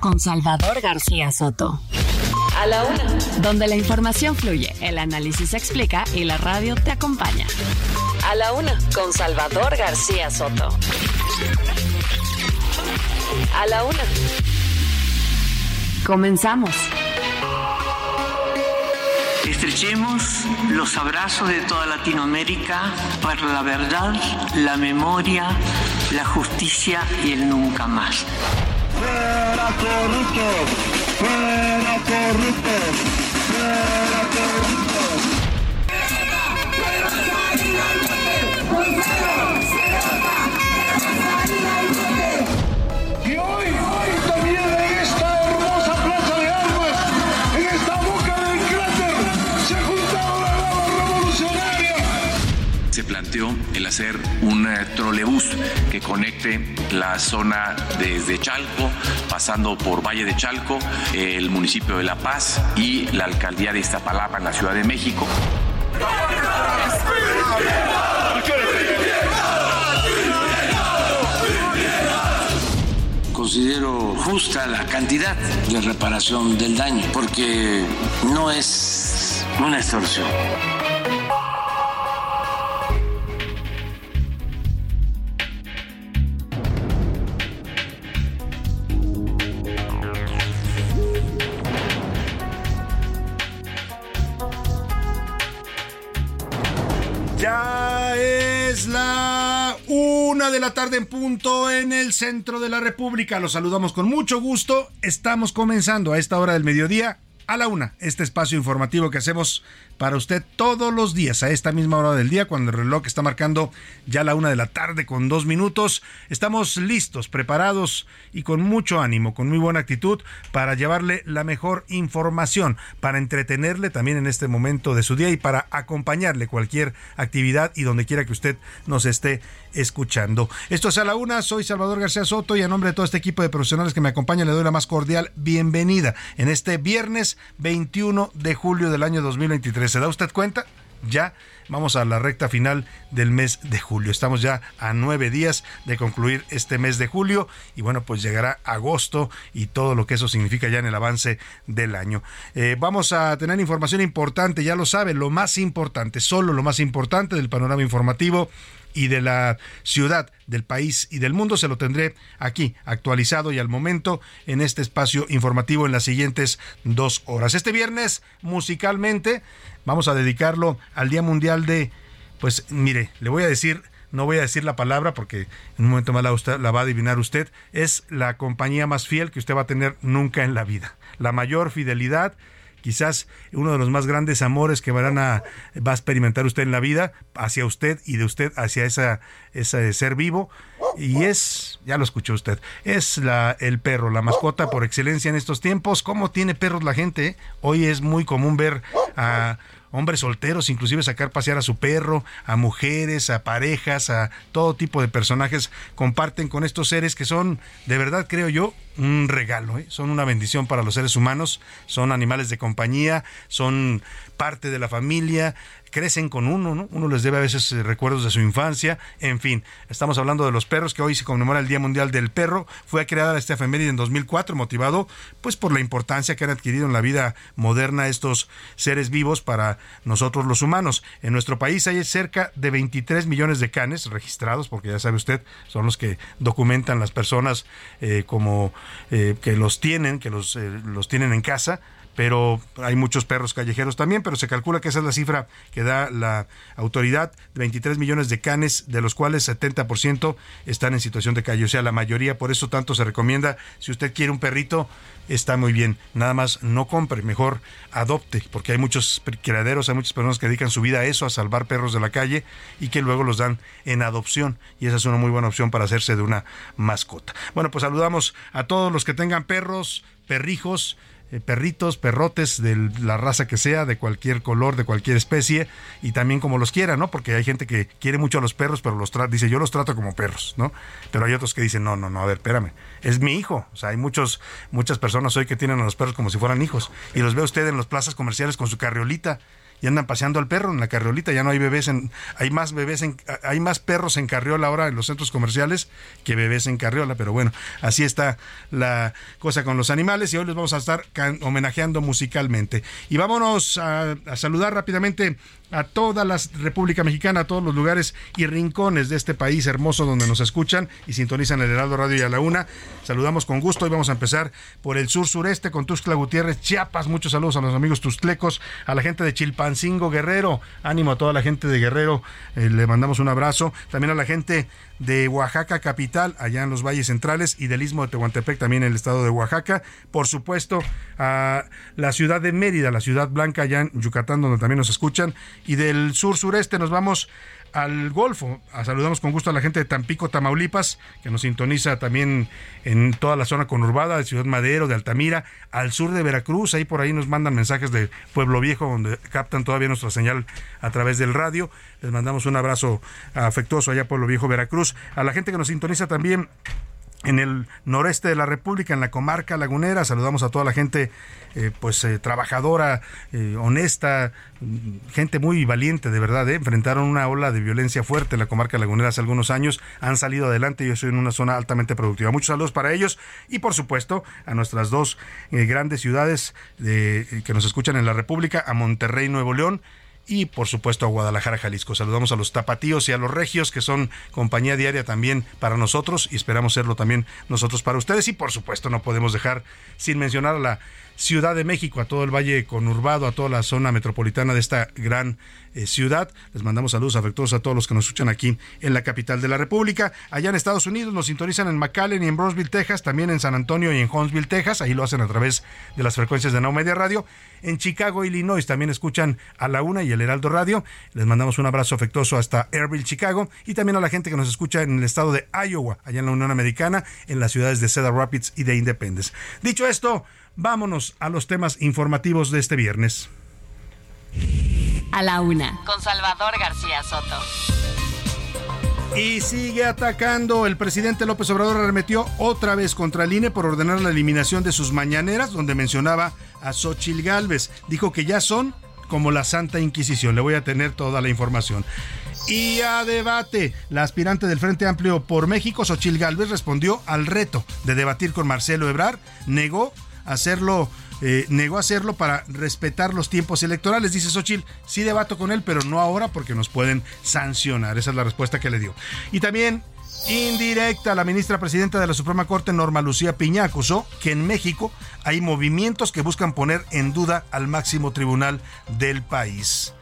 con Salvador García Soto. A la Una. Donde la información fluye, el análisis se explica y la radio te acompaña. A la Una con Salvador García Soto. A la Una. Comenzamos. Estrechemos los abrazos de toda Latinoamérica para la verdad, la memoria, la justicia y el nunca más. ¡Fuera corruptos! ¡Fuera corruptos! ¡Fuera corruptos! El hacer un eh, trolebús que conecte la zona desde Chalco, pasando por Valle de Chalco, el municipio de La Paz y la alcaldía de Iztapalapa en la Ciudad de México. Considero justa la cantidad de reparación del daño, porque no es una extorsión. Ya es la una de la tarde en punto en el centro de la República. Los saludamos con mucho gusto. Estamos comenzando a esta hora del mediodía a la una, este espacio informativo que hacemos para usted todos los días a esta misma hora del día, cuando el reloj está marcando ya la una de la tarde con dos minutos. Estamos listos, preparados y con mucho ánimo, con muy buena actitud para llevarle la mejor información, para entretenerle también en este momento de su día y para acompañarle cualquier actividad y donde quiera que usted nos esté escuchando. Esto es a la una, soy Salvador García Soto y a nombre de todo este equipo de profesionales que me acompañan le doy la más cordial bienvenida en este viernes 21 de julio del año 2023. ¿Se da usted cuenta? Ya vamos a la recta final del mes de julio. Estamos ya a nueve días de concluir este mes de julio y bueno, pues llegará agosto y todo lo que eso significa ya en el avance del año. Eh, vamos a tener información importante, ya lo sabe, lo más importante, solo lo más importante del panorama informativo y de la ciudad, del país y del mundo se lo tendré aquí actualizado y al momento en este espacio informativo en las siguientes dos horas. Este viernes musicalmente vamos a dedicarlo al Día Mundial de, pues mire, le voy a decir no voy a decir la palabra porque en un momento más la, usted, la, va a adivinar usted, es la compañía más fiel que usted va a tener nunca en la vida. La mayor fidelidad, quizás uno de los más grandes amores que van a, va a experimentar usted en la vida, hacia usted y de usted hacia esa, ese ser vivo. Y es, ya lo escuchó usted, es la, el perro, la mascota por excelencia en estos tiempos. ¿Cómo tiene perros la gente? Hoy es muy común ver a hombres solteros, inclusive sacar pasear a su perro, a mujeres, a parejas, a todo tipo de personajes, comparten con estos seres que son, de verdad creo yo, un regalo, ¿eh? son una bendición para los seres humanos, son animales de compañía, son parte de la familia, crecen con uno, ¿no? Uno les debe a veces eh, recuerdos de su infancia, en fin, estamos hablando de los perros, que hoy se conmemora el Día Mundial del Perro, fue creada esta efeméride en 2004, motivado pues por la importancia que han adquirido en la vida moderna estos seres vivos para nosotros los humanos. En nuestro país hay cerca de 23 millones de canes registrados, porque ya sabe usted, son los que documentan las personas eh, como eh, que los tienen, que los, eh, los tienen en casa, pero hay muchos perros callejeros también, pero se calcula que esa es la cifra que da la autoridad, 23 millones de canes, de los cuales 70% están en situación de calle. O sea, la mayoría, por eso tanto se recomienda, si usted quiere un perrito, está muy bien. Nada más no compre, mejor adopte, porque hay muchos criaderos, hay muchas personas que dedican su vida a eso, a salvar perros de la calle y que luego los dan en adopción. Y esa es una muy buena opción para hacerse de una mascota. Bueno, pues saludamos a todos los que tengan perros, perrijos, eh, perritos, perrotes de la raza que sea, de cualquier color, de cualquier especie, y también como los quiera, ¿no? Porque hay gente que quiere mucho a los perros, pero los dice, yo los trato como perros, ¿no? Pero hay otros que dicen, no, no, no, a ver, espérame, es mi hijo. O sea, hay muchos, muchas personas hoy que tienen a los perros como si fueran hijos, y los ve usted en las plazas comerciales con su carriolita, y andan paseando al perro en la carriolita, ya no hay bebés en, hay más bebés en, hay más perros en carriola ahora en los centros comerciales que bebés en carriola, pero bueno, así está la cosa con los animales y hoy les vamos a estar homenajeando musicalmente. Y vámonos a, a saludar rápidamente a toda la República Mexicana, a todos los lugares y rincones de este país hermoso donde nos escuchan y sintonizan el Heraldo Radio y a la una. Saludamos con gusto y vamos a empezar por el sur sureste con Tuxtla Gutiérrez, Chiapas. Muchos saludos a los amigos tusclecos, a la gente de Chilpancingo Guerrero. Ánimo a toda la gente de Guerrero, eh, le mandamos un abrazo. También a la gente de Oaxaca capital, allá en los valles centrales, y del istmo de Tehuantepec, también en el estado de Oaxaca. Por supuesto, a la ciudad de Mérida, la ciudad blanca, allá en Yucatán, donde también nos escuchan. Y del sur sureste nos vamos al Golfo. Saludamos con gusto a la gente de Tampico, Tamaulipas, que nos sintoniza también en toda la zona conurbada de Ciudad Madero, de Altamira, al sur de Veracruz. Ahí por ahí nos mandan mensajes de Pueblo Viejo, donde captan todavía nuestra señal a través del radio. Les mandamos un abrazo afectuoso allá Pueblo Viejo, Veracruz. A la gente que nos sintoniza también en el noreste de la República, en la comarca lagunera. Saludamos a toda la gente, eh, pues eh, trabajadora, eh, honesta, gente muy valiente, de verdad. Enfrentaron una ola de violencia fuerte en la comarca lagunera hace algunos años, han salido adelante y yo soy en una zona altamente productiva. Muchos saludos para ellos y, por supuesto, a nuestras dos grandes ciudades que nos escuchan en la República, a Monterrey, Nuevo León y por supuesto a Guadalajara, Jalisco. Saludamos a los tapatíos y a los regios que son compañía diaria también para nosotros y esperamos serlo también nosotros para ustedes y por supuesto no podemos dejar sin mencionar a la Ciudad de México, a todo el valle conurbado, a toda la zona metropolitana de esta gran eh, ciudad. Les mandamos saludos afectuosos a todos los que nos escuchan aquí en la capital de la República. Allá en Estados Unidos nos sintonizan en McAllen y en Brosville, Texas, también en San Antonio y en Huntsville, Texas. Ahí lo hacen a través de las frecuencias de Now Media Radio. En Chicago, Illinois, también escuchan a la una y el Heraldo Radio. Les mandamos un abrazo afectuoso hasta Airville, Chicago, y también a la gente que nos escucha en el estado de Iowa, allá en la Unión Americana, en las ciudades de Cedar Rapids y de Independence. Dicho esto, Vámonos a los temas informativos de este viernes. A la una, con Salvador García Soto. Y sigue atacando. El presidente López Obrador arremetió otra vez contra el INE por ordenar la eliminación de sus mañaneras, donde mencionaba a Xochil Gálvez. Dijo que ya son como la Santa Inquisición. Le voy a tener toda la información. Y a debate, la aspirante del Frente Amplio por México, Xochil Gálvez, respondió al reto de debatir con Marcelo Ebrar, negó hacerlo, eh, negó hacerlo para respetar los tiempos electorales. Dice Xochitl, sí debato con él, pero no ahora porque nos pueden sancionar. Esa es la respuesta que le dio. Y también indirecta, la ministra presidenta de la Suprema Corte, Norma Lucía Piña, acusó que en México hay movimientos que buscan poner en duda al máximo tribunal del país.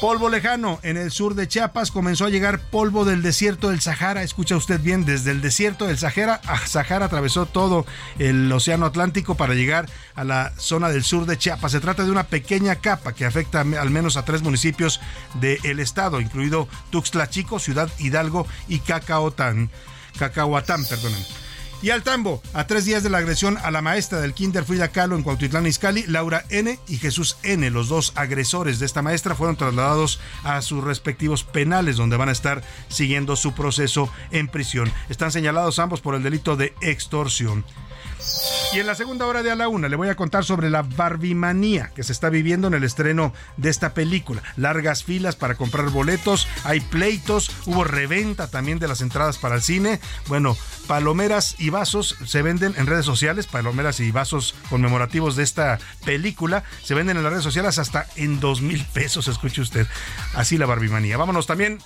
Polvo lejano. En el sur de Chiapas comenzó a llegar polvo del desierto del Sahara. Escucha usted bien, desde el desierto del Sahara, Sahara atravesó todo el Océano Atlántico para llegar a la zona del sur de Chiapas. Se trata de una pequeña capa que afecta al menos a tres municipios del estado, incluido Tuxtla Chico, Ciudad Hidalgo y Cacaotán. Cacahuatán, perdonen. Y al tambo, a tres días de la agresión a la maestra del Kinder Frida Kahlo en Cuautitlán Izcalli, Laura N. y Jesús N., los dos agresores de esta maestra, fueron trasladados a sus respectivos penales, donde van a estar siguiendo su proceso en prisión. Están señalados ambos por el delito de extorsión. Y en la segunda hora de A la Una le voy a contar sobre la barbimanía que se está viviendo en el estreno de esta película. Largas filas para comprar boletos, hay pleitos, hubo reventa también de las entradas para el cine. Bueno, palomeras y vasos se venden en redes sociales, palomeras y vasos conmemorativos de esta película se venden en las redes sociales hasta en dos mil pesos, escuche usted. Así la barbimanía. Vámonos también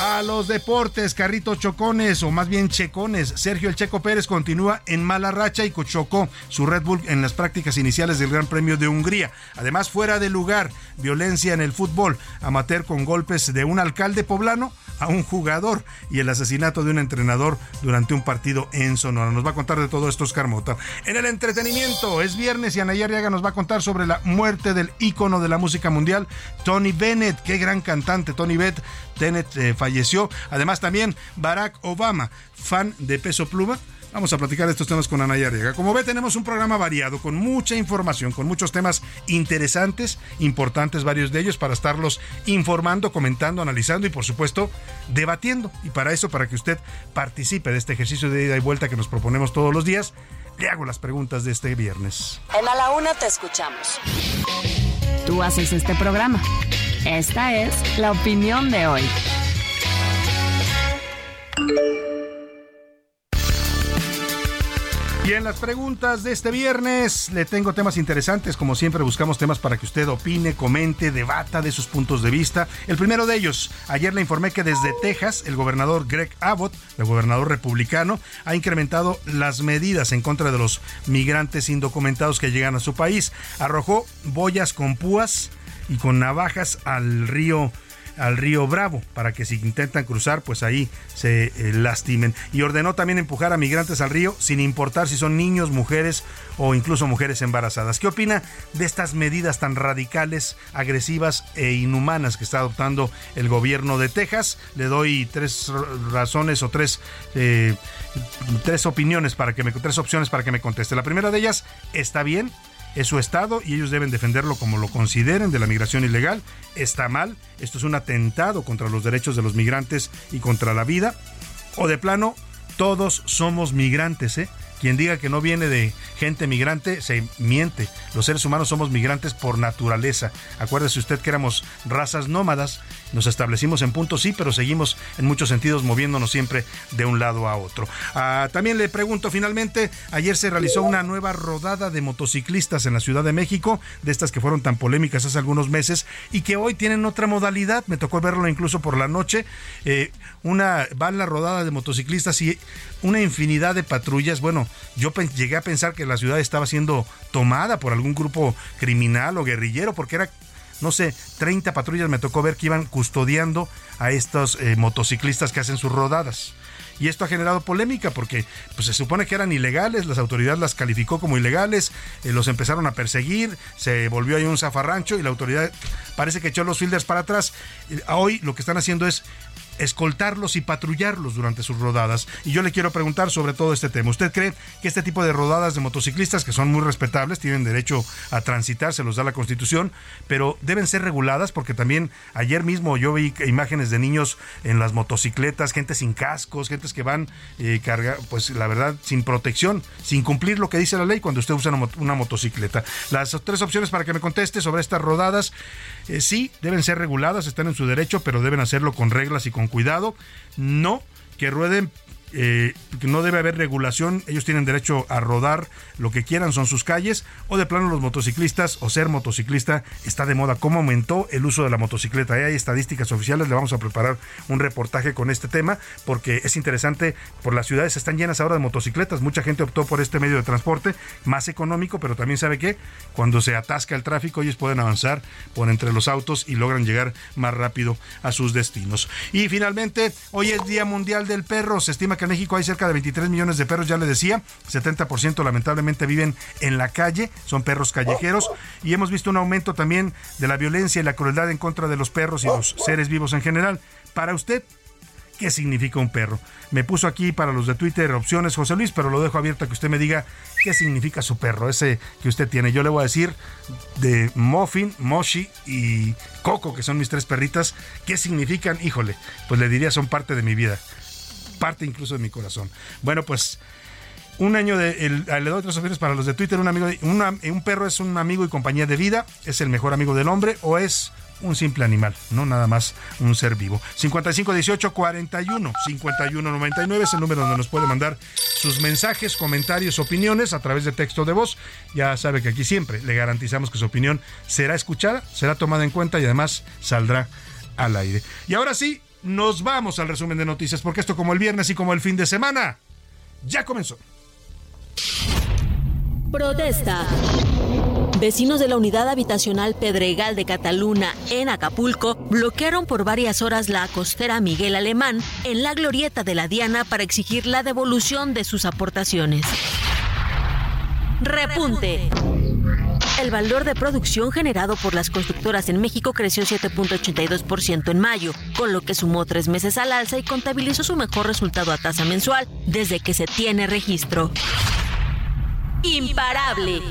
A los deportes, carritos chocones o más bien checones. Sergio El Checo Pérez continúa en mala racha y chocó su Red Bull en las prácticas iniciales del Gran Premio de Hungría. Además, fuera de lugar, violencia en el fútbol, amateur con golpes de un alcalde poblano a un jugador y el asesinato de un entrenador durante un partido en Sonora. Nos va a contar de todo esto Oscar Mota. En el entretenimiento, es viernes y Ana Arriaga nos va a contar sobre la muerte del ícono de la música mundial, Tony Bennett. Qué gran cantante, Tony Bennett eh, falleció. Además también Barack Obama, fan de Peso Pluma Vamos a platicar de estos temas con Ana Arriaga. Como ve, tenemos un programa variado, con mucha información, con muchos temas interesantes, importantes, varios de ellos, para estarlos informando, comentando, analizando y, por supuesto, debatiendo. Y para eso, para que usted participe de este ejercicio de ida y vuelta que nos proponemos todos los días, le hago las preguntas de este viernes. En A la Una te escuchamos. Tú haces este programa. Esta es la opinión de hoy. Y en las preguntas de este viernes le tengo temas interesantes. Como siempre buscamos temas para que usted opine, comente, debata de sus puntos de vista. El primero de ellos, ayer le informé que desde Texas el gobernador Greg Abbott, el gobernador republicano, ha incrementado las medidas en contra de los migrantes indocumentados que llegan a su país. Arrojó boyas con púas y con navajas al río al río Bravo para que si intentan cruzar, pues ahí se eh, lastimen. Y ordenó también empujar a migrantes al río sin importar si son niños, mujeres o incluso mujeres embarazadas. ¿Qué opina de estas medidas tan radicales, agresivas e inhumanas que está adoptando el gobierno de Texas? Le doy tres razones o tres, eh, tres opiniones para que me, tres opciones para que me conteste. La primera de ellas, ¿está bien? Es su Estado y ellos deben defenderlo como lo consideren de la migración ilegal. Está mal, esto es un atentado contra los derechos de los migrantes y contra la vida. O de plano, todos somos migrantes, ¿eh? Quien diga que no viene de gente migrante se miente. Los seres humanos somos migrantes por naturaleza. Acuérdese usted que éramos razas nómadas, nos establecimos en puntos, sí, pero seguimos en muchos sentidos moviéndonos siempre de un lado a otro. Ah, también le pregunto finalmente, ayer se realizó una nueva rodada de motociclistas en la Ciudad de México, de estas que fueron tan polémicas hace algunos meses y que hoy tienen otra modalidad. Me tocó verlo incluso por la noche. Eh, una va la rodada de motociclistas y una infinidad de patrullas. Bueno, yo llegué a pensar que la ciudad estaba siendo tomada por algún grupo criminal o guerrillero, porque era, no sé, 30 patrullas me tocó ver que iban custodiando a estos eh, motociclistas que hacen sus rodadas. Y esto ha generado polémica porque pues, se supone que eran ilegales, las autoridades las calificó como ilegales, eh, los empezaron a perseguir, se volvió ahí un zafarrancho y la autoridad parece que echó los fielders para atrás. Hoy lo que están haciendo es escoltarlos y patrullarlos durante sus rodadas. Y yo le quiero preguntar sobre todo este tema. ¿Usted cree que este tipo de rodadas de motociclistas, que son muy respetables, tienen derecho a transitar, se los da la Constitución, pero deben ser reguladas? Porque también ayer mismo yo vi imágenes de niños en las motocicletas, gente sin cascos, gentes que van eh, carga, pues la verdad, sin protección, sin cumplir lo que dice la ley cuando usted usa una, motocicleta. Las tres opciones para que me conteste sobre estas rodadas, eh, sí, deben ser reguladas, están en su derecho, pero deben hacerlo con reglas y con cuidado. No que rueden eh, no debe haber regulación, ellos tienen derecho a rodar lo que quieran, son sus calles, o de plano los motociclistas o ser motociclista está de moda. ¿Cómo aumentó el uso de la motocicleta? hay estadísticas oficiales, le vamos a preparar un reportaje con este tema, porque es interesante, por las ciudades están llenas ahora de motocicletas, mucha gente optó por este medio de transporte, más económico, pero también sabe que cuando se atasca el tráfico, ellos pueden avanzar por entre los autos y logran llegar más rápido a sus destinos. Y finalmente, hoy es Día Mundial del Perro, se estima que México hay cerca de 23 millones de perros, ya le decía, 70% lamentablemente viven en la calle, son perros callejeros y hemos visto un aumento también de la violencia y la crueldad en contra de los perros y los seres vivos en general. Para usted, ¿qué significa un perro? Me puso aquí para los de Twitter opciones José Luis, pero lo dejo abierto a que usted me diga qué significa su perro, ese que usted tiene. Yo le voy a decir de Muffin, Moshi y Coco, que son mis tres perritas, qué significan, híjole, pues le diría son parte de mi vida parte incluso de mi corazón. Bueno, pues un año de. Le doy otras opciones para los de Twitter. Un, amigo un perro es un amigo y compañía de vida, es el mejor amigo del hombre o es un simple animal, no nada más un ser vivo. 55 18 41 51 99 es el número donde nos puede mandar sus mensajes, comentarios, opiniones a través de texto de voz. Ya sabe que aquí siempre le garantizamos que su opinión será escuchada, será tomada en cuenta y además saldrá al aire. Y ahora sí, nos vamos al resumen de noticias, porque esto como el viernes y como el fin de semana, ya comenzó. Protesta. Vecinos de la unidad habitacional Pedregal de Cataluna, en Acapulco, bloquearon por varias horas la costera Miguel Alemán en la glorieta de la Diana para exigir la devolución de sus aportaciones. Repunte. El valor de producción generado por las constructoras en México creció 7.82% en mayo, con lo que sumó tres meses al alza y contabilizó su mejor resultado a tasa mensual desde que se tiene registro. Imparable.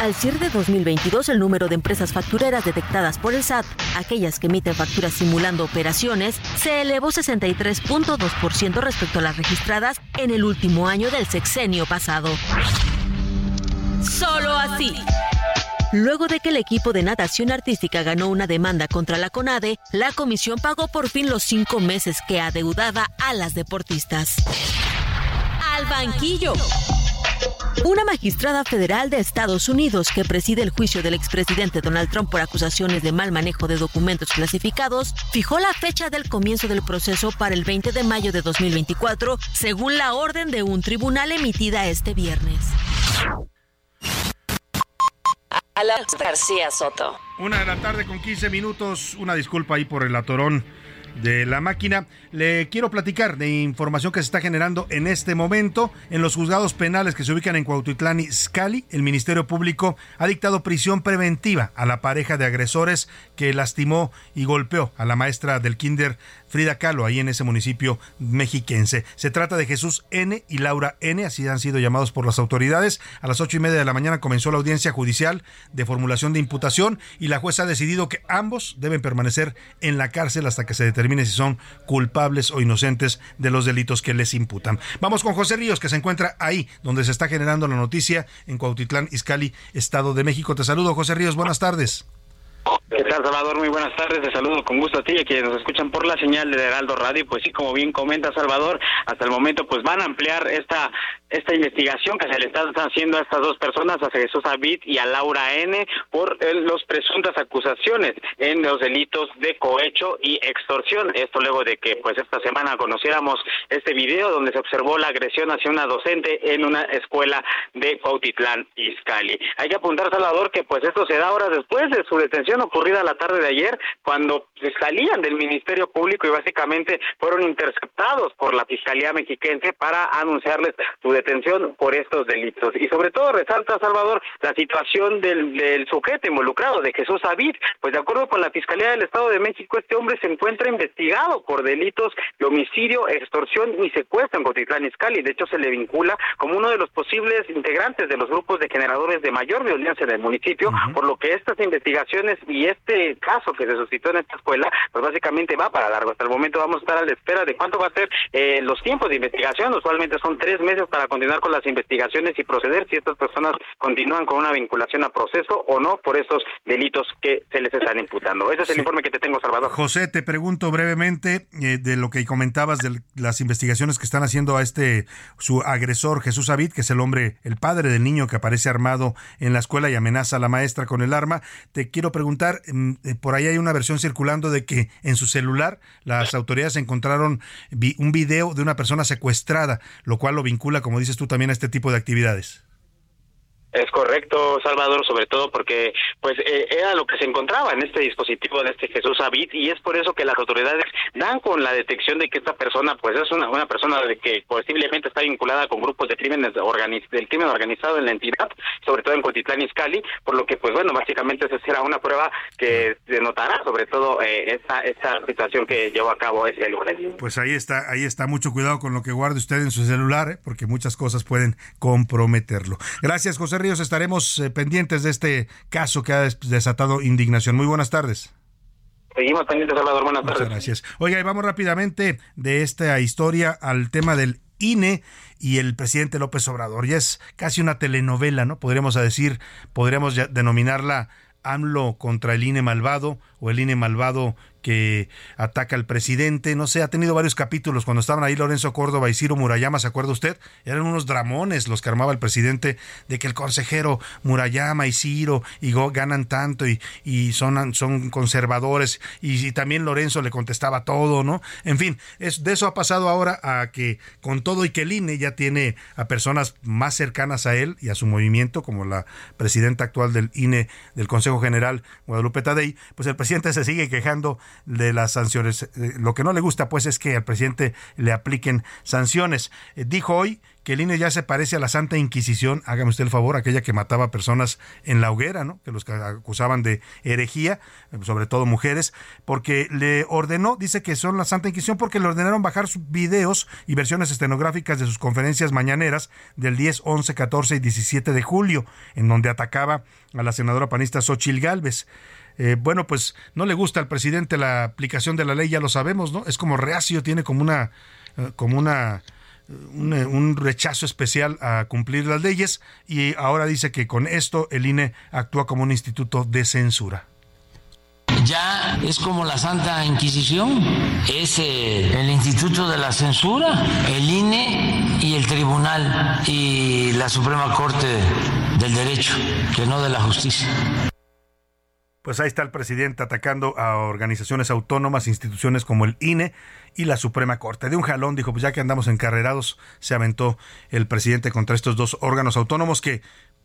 Al cierre de 2022, el número de empresas factureras detectadas por el SAT, aquellas que emiten facturas simulando operaciones, se elevó 63.2% respecto a las registradas en el último año del sexenio pasado. Solo así. Luego de que el equipo de natación artística ganó una demanda contra la CONADE, la comisión pagó por fin los cinco meses que adeudaba a las deportistas. Al banquillo. Una magistrada federal de Estados Unidos que preside el juicio del expresidente Donald Trump por acusaciones de mal manejo de documentos clasificados fijó la fecha del comienzo del proceso para el 20 de mayo de 2024, según la orden de un tribunal emitida este viernes. Alex García Soto. Una de la tarde con 15 minutos. Una disculpa ahí por el atorón de la máquina. Le quiero platicar de información que se está generando en este momento en los juzgados penales que se ubican en Cuautitlán y Scali. El Ministerio Público ha dictado prisión preventiva a la pareja de agresores que lastimó y golpeó a la maestra del kinder Frida Kahlo, ahí en ese municipio mexiquense. Se trata de Jesús N. y Laura N., así han sido llamados por las autoridades. A las ocho y media de la mañana comenzó la audiencia judicial de formulación de imputación y la jueza ha decidido que ambos deben permanecer en la cárcel hasta que se determine si son culpables o inocentes de los delitos que les imputan. Vamos con José Ríos, que se encuentra ahí donde se está generando la noticia en Cuautitlán, Izcalli, Estado de México. Te saludo, José Ríos. Buenas tardes. ¿Qué tal, Salvador? Muy buenas tardes. Te saludo con gusto a ti y a quienes nos escuchan por la señal de Heraldo Radio. Pues sí, como bien comenta Salvador, hasta el momento pues van a ampliar esta esta investigación que se le está haciendo a estas dos personas, a Jesús David y a Laura N, por eh, los presuntas acusaciones en los delitos de cohecho y extorsión. Esto luego de que pues esta semana conociéramos este video donde se observó la agresión hacia una docente en una escuela de Cuautitlán, Izcalli. Hay que apuntar, Salvador, que pues esto se da horas después de su detención ocurrida la tarde de ayer, cuando salían del Ministerio Público y básicamente fueron interceptados por la Fiscalía Mexiquense para anunciarles su detención por estos delitos. Y sobre todo resalta, Salvador, la situación del, del sujeto involucrado, de Jesús Avid. Pues de acuerdo con la Fiscalía del Estado de México, este hombre se encuentra investigado por delitos de homicidio, extorsión y secuestro en Cotitlán Izcalli. De hecho, se le vincula como uno de los posibles integrantes de los grupos de generadores de mayor violencia en el municipio, por lo que estas investigaciones y este caso que se suscitó en esta pues básicamente va para largo. Hasta el momento vamos a estar a la espera de cuánto va a ser eh, los tiempos de investigación. Usualmente son tres meses para continuar con las investigaciones y proceder si estas personas continúan con una vinculación a proceso o no por estos delitos que se les están imputando. Ese es el informe que te tengo, Salvador. José, te pregunto brevemente eh, de lo que comentabas de las investigaciones que están haciendo a este su agresor Jesús Avid, que es el hombre, el padre del niño que aparece armado en la escuela y amenaza a la maestra con el arma. Te quiero preguntar, mm, eh, por ahí hay una versión circulando de que en su celular las autoridades encontraron un video de una persona secuestrada, lo cual lo vincula, como dices tú, también a este tipo de actividades. Es correcto, Salvador, sobre todo porque pues eh, era lo que se encontraba en este dispositivo de este Jesús Avid y es por eso que las autoridades dan con la detección de que esta persona pues es una, una persona de que posiblemente está vinculada con grupos de crímenes del crimen organizado en la entidad, sobre todo en Cotitlán y Scali, por lo que pues bueno, básicamente esa será una prueba que denotará sobre todo eh, esa, esa situación que llevó a cabo ese lunes. Pues ahí está, ahí está, mucho cuidado con lo que guarde usted en su celular, ¿eh? porque muchas cosas pueden comprometerlo. Gracias, José estaremos eh, pendientes de este caso que ha desatado indignación. Muy buenas tardes. Seguimos pendientes, Salvador. Buenas Muchas tardes. gracias. Oiga, y vamos rápidamente de esta historia al tema del INE y el presidente López Obrador. Ya es casi una telenovela, ¿no? Podríamos decir, podríamos denominarla AMLO contra el INE malvado o el INE malvado que ataca al presidente, no sé, ha tenido varios capítulos cuando estaban ahí Lorenzo Córdoba y Ciro Murayama, ¿se acuerda usted? Eran unos dramones los que armaba el presidente de que el consejero Murayama y Ciro y ganan tanto y, y son, son conservadores y, también Lorenzo le contestaba todo, ¿no? En fin, es, de eso ha pasado ahora a que con todo y que el INE ya tiene a personas más cercanas a él y a su movimiento, como la presidenta actual del INE, del Consejo General, Guadalupe Tadei, pues el presidente se sigue quejando de las sanciones. Eh, lo que no le gusta, pues, es que al presidente le apliquen sanciones. Eh, dijo hoy que el INE ya se parece a la Santa Inquisición, hágame usted el favor, aquella que mataba personas en la hoguera, ¿no? que los acusaban de herejía, eh, sobre todo mujeres, porque le ordenó, dice que son la Santa Inquisición porque le ordenaron bajar sus videos y versiones estenográficas de sus conferencias mañaneras del 10, 11, 14 y 17 de julio, en donde atacaba a la senadora panista Xochil Gálvez. Eh, bueno, pues no le gusta al presidente la aplicación de la ley, ya lo sabemos, ¿no? Es como reacio, tiene como una, eh, como una, un, rechazo especial a cumplir las leyes y ahora dice que con esto el INE actúa como un instituto de censura ya es como la Santa Inquisición, es eh, el Instituto de la Censura, el INE y el Tribunal y la Suprema Corte del Derecho, que no de la Justicia. Pues ahí está el presidente atacando a organizaciones autónomas, instituciones como el INE y la Suprema Corte. De un jalón dijo, pues ya que andamos encarrerados, se aventó el presidente contra estos dos órganos autónomos que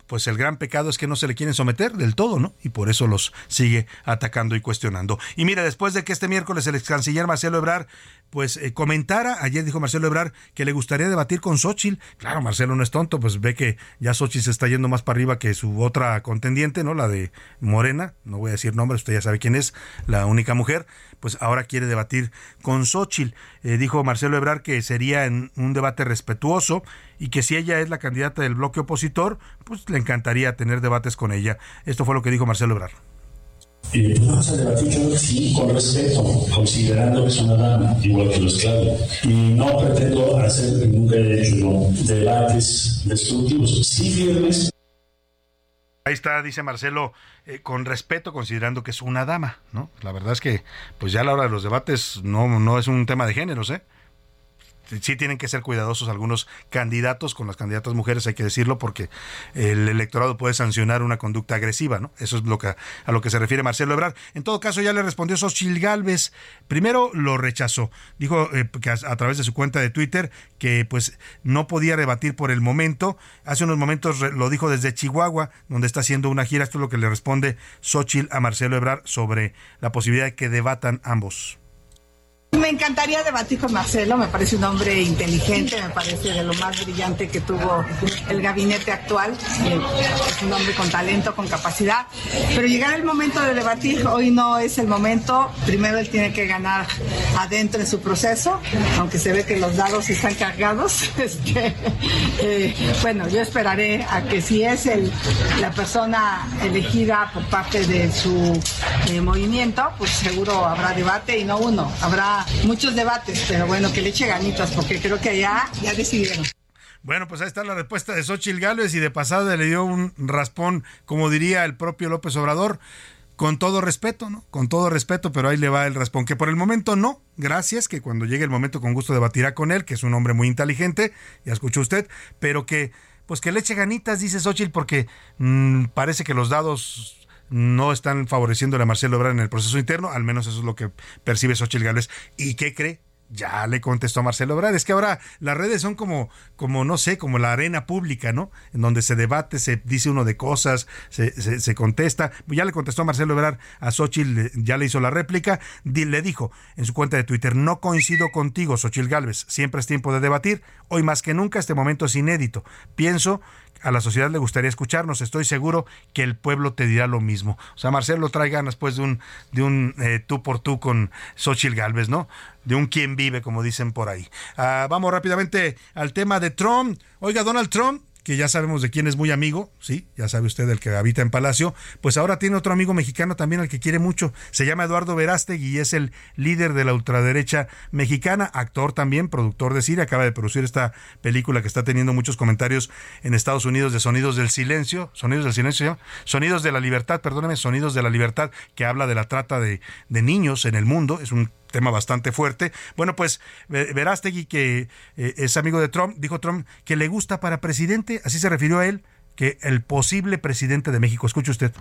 pues el gran pecado es que no se le quieren someter del todo, ¿no? Y por eso los sigue atacando y cuestionando. Y mira, después de que este miércoles el ex canciller Marcelo Ebrard pues eh, comentara, ayer dijo Marcelo Ebrard que le gustaría debatir con Xochitl. Claro, Marcelo no es tonto, pues ve que ya Xochitl se está yendo más para arriba que su otra contendiente, ¿no? La de Morena, no voy a decir nombres, usted ya sabe quién es, la única mujer, pues ahora quiere debatir con Xochitl. Eh, dijo Marcelo Ebrard que sería en un debate respetuoso y que si ella es la candidata del bloque opositor, pues le encantaría tener debates con ella. Esto fue lo que dijo Marcelo Ebrard. Y vamos a debatir, sí, con respeto, considerando que es una dama, igual que los Claudia. Y no pretendo hacer, nunca he hecho debates destructivos, sí firmes. Ahí está, dice Marcelo, eh, con respeto, considerando que es una dama, ¿no? La verdad es que, pues ya a la hora de los debates no, no es un tema de géneros, ¿eh? Sí tienen que ser cuidadosos algunos candidatos con las candidatas mujeres, hay que decirlo, porque el electorado puede sancionar una conducta agresiva, ¿no? Eso es lo que, a lo que se refiere Marcelo Ebrard. En todo caso, ya le respondió Xochil Gálvez. Primero lo rechazó. Dijo eh, que a, través de su cuenta de Twitter que pues no podía rebatir por el momento. Hace unos momentos lo dijo desde Chihuahua, donde está haciendo una gira. Esto es lo que le responde Xochil a Marcelo Ebrard sobre la posibilidad de que debatan ambos. Me encantaría debatir con Marcelo, me parece un hombre inteligente, me parece de lo más brillante que tuvo el gabinete actual, es un hombre con talento, con capacidad, pero llegar el momento de debatir, hoy no es el momento, primero él tiene que ganar adentro en su proceso, aunque se ve que los dados están cargados, eh, bueno, yo esperaré a que si es el, la persona elegida por parte de su eh, movimiento, pues seguro habrá debate y no uno, habrá muchos debates, pero bueno, que le eche ganitas, porque creo que allá ya decidieron. Bueno, pues ahí está la respuesta de Xochil Gálvez y de pasada le dio un raspón, como diría el propio López Obrador, con todo respeto, ¿no? Con todo respeto, pero ahí le va el raspón, que por el momento no, gracias, que cuando llegue el momento con gusto debatirá con él, que es un hombre muy inteligente, ya escuchó usted, pero que, pues que le eche ganitas, dice Xochitl, porque mm, parece que los dados no están favoreciendo a Marcelo Ebrard en el proceso interno, al menos eso es lo que percibe Xochitl Gálvez. ¿Y qué cree? Ya le contestó Marcelo Ebrard. Es que ahora las redes son como, como, no sé, como la arena pública, ¿no? En donde se debate, se dice uno de cosas, se, se, contesta. Ya le contestó Marcelo Ebrard a Xochitl, ya le hizo la réplica. Le dijo en su cuenta de Twitter, no coincido contigo, Xochitl Gálvez. Siempre es tiempo de debatir. Hoy más que nunca este momento es inédito. Pienso a la sociedad le gustaría escucharnos. Estoy seguro que el pueblo te dirá lo mismo. O sea, Marcelo trae ganas pues de un, de un eh, tú por tú con Xochitl Galvez, ¿no? De un quien vive, como dicen por ahí. Ah, vamos rápidamente al tema de Trump. Oiga, Donald Trump que ya sabemos de quién es muy amigo, sí, ya sabe usted del que habita en Palacio, pues ahora tiene otro amigo mexicano también al que quiere mucho. Se llama Eduardo Verástegui y es el líder de la ultraderecha mexicana, actor también, productor de cine, acaba de producir esta película que está teniendo muchos comentarios en Estados Unidos de Sonidos del Silencio, Sonidos del Silencio, Sonidos de la Libertad, perdóneme, Sonidos de la Libertad, que habla de la trata de niños en el mundo, es un tema bastante fuerte. Bueno, pues Verástegui, que eh, es amigo de Trump, dijo Trump que le gusta para presidente, así se refirió a él, que el posible presidente de México. Escuche usted.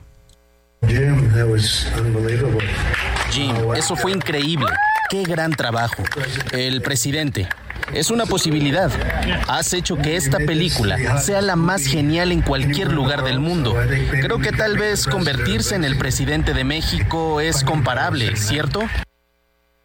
Jim, eso fue increíble. Qué gran trabajo. El presidente. Es una posibilidad. Has hecho que esta película sea la más genial en cualquier lugar del mundo. Creo que tal vez convertirse en el presidente de México es comparable, ¿cierto?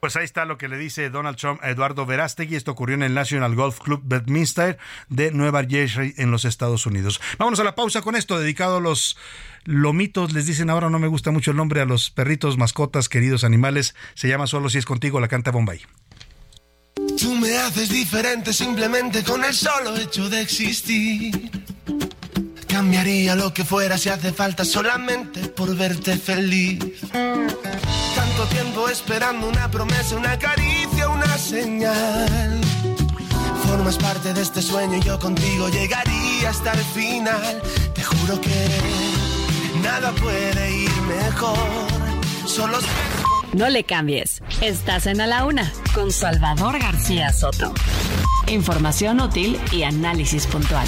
Pues ahí está lo que le dice Donald Trump a Eduardo Verástegui. Esto ocurrió en el National Golf Club Bedminster de Nueva Jersey en los Estados Unidos. Vámonos a la pausa con esto, dedicado a los lomitos. Les dicen ahora, no me gusta mucho el nombre, a los perritos, mascotas, queridos animales. Se llama Solo si es contigo, la canta Bombay. Tú me haces diferente simplemente con el solo hecho de existir. Cambiaría lo que fuera si hace falta solamente por verte feliz. Tanto tiempo esperando una promesa, una caricia, una señal. Formas parte de este sueño y yo contigo llegaría hasta el final. Te juro que nada puede ir mejor. Solo no le cambies. Estás en A la Una con Salvador García Soto. Información útil y análisis puntual.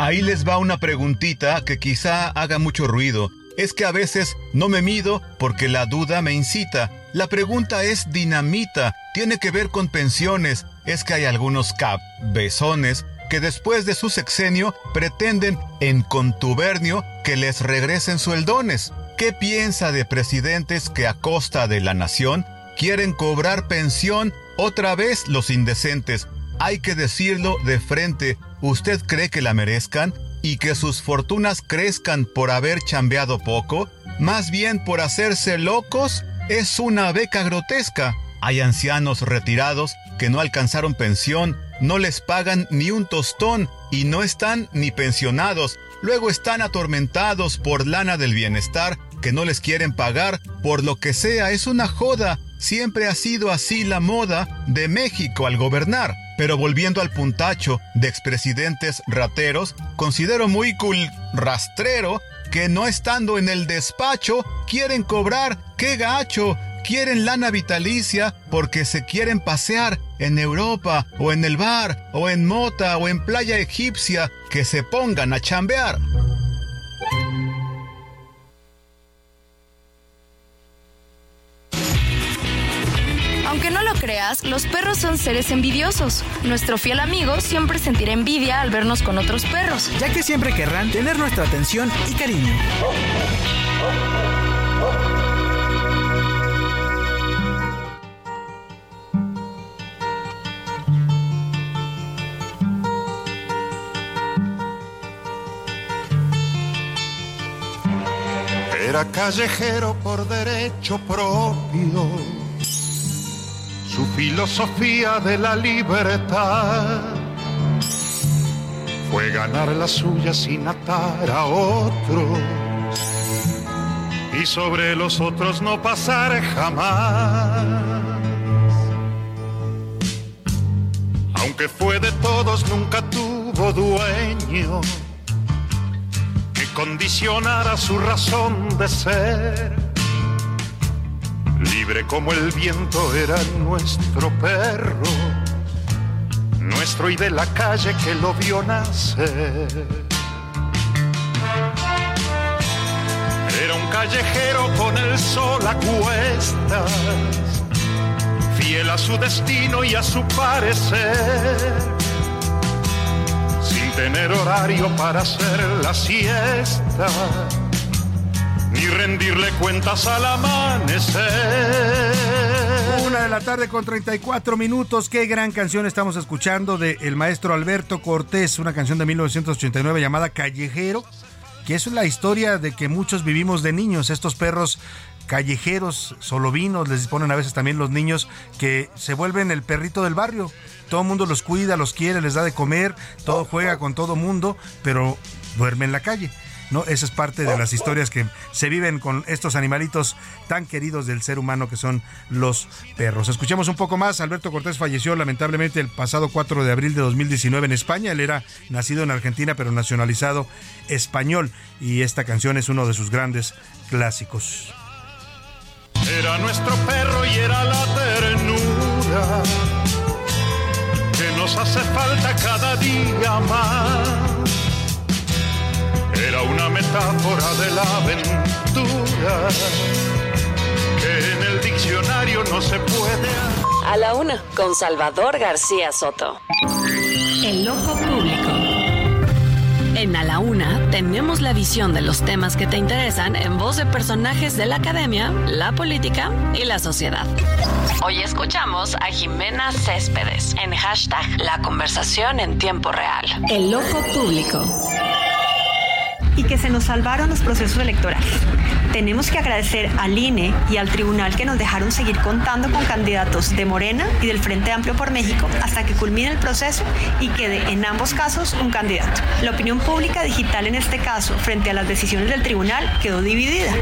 Ahí les va una preguntita que quizá haga mucho ruido. Es que a veces no me mido porque la duda me incita. La pregunta es dinamita, tiene que ver con pensiones. Es que hay algunos besones que después de su sexenio pretenden en contubernio que les regresen sueldones. ¿Qué piensa de presidentes que a costa de la nación quieren cobrar pensión otra vez los indecentes? Hay que decirlo de frente, ¿Usted cree que la merezcan y que sus fortunas crezcan por haber chambeado poco? Más bien por hacerse locos, es una beca grotesca. Hay ancianos retirados que no alcanzaron pensión, no les pagan ni un tostón y no están ni pensionados. Luego están atormentados por lana del bienestar que no les quieren pagar por lo que sea. Es una joda. Siempre ha sido así la moda de México al gobernar. Pero volviendo al puntacho de expresidentes rateros, considero muy cool rastrero que no estando en el despacho quieren cobrar, qué gacho, quieren lana vitalicia porque se quieren pasear en Europa o en el bar o en mota o en playa egipcia, que se pongan a chambear. Lo creas, los perros son seres envidiosos. Nuestro fiel amigo siempre sentirá envidia al vernos con otros perros, ya que siempre querrán tener nuestra atención y cariño. Era callejero por derecho propio su filosofía de la libertad. Fue ganar la suya sin atar a otros. Y sobre los otros no pasar jamás. Aunque fue de todos, nunca tuvo dueño que condicionara su razón de ser libre como el viento era nuestro perro, nuestro y de la calle que lo vio nacer. Era un callejero con el sol a cuestas, fiel a su destino y a su parecer, sin tener horario para hacer la siesta, rendirle cuentas al amanecer. Una de la tarde con 34 minutos. Qué gran canción estamos escuchando de el maestro Alberto Cortés, una canción de 1989 llamada Callejero, que es la historia de que muchos vivimos de niños, estos perros callejeros, solovinos, les ponen a veces también los niños que se vuelven el perrito del barrio. Todo el mundo los cuida, los quiere, les da de comer, todo juega con todo mundo, pero duerme en la calle. ¿No? Esa es parte de las historias que se viven con estos animalitos tan queridos del ser humano que son los perros. Escuchemos un poco más. Alberto Cortés falleció lamentablemente el pasado 4 de abril de 2019 en España. Él era nacido en Argentina pero nacionalizado español y esta canción es uno de sus grandes clásicos. Era nuestro perro y era la ternura que nos hace falta cada día más. Era una metáfora de la aventura que en el diccionario no se puede. A la una, con Salvador García Soto. El Loco Público. En A la Una tenemos la visión de los temas que te interesan en voz de personajes de la academia, la política y la sociedad. Hoy escuchamos a Jimena Céspedes en hashtag La conversación en tiempo real. El Loco Público y que se nos salvaron los procesos electorales. Tenemos que agradecer al INE y al tribunal que nos dejaron seguir contando con candidatos de Morena y del Frente Amplio por México hasta que culmine el proceso y quede en ambos casos un candidato. La opinión pública digital en este caso, frente a las decisiones del tribunal, quedó dividida.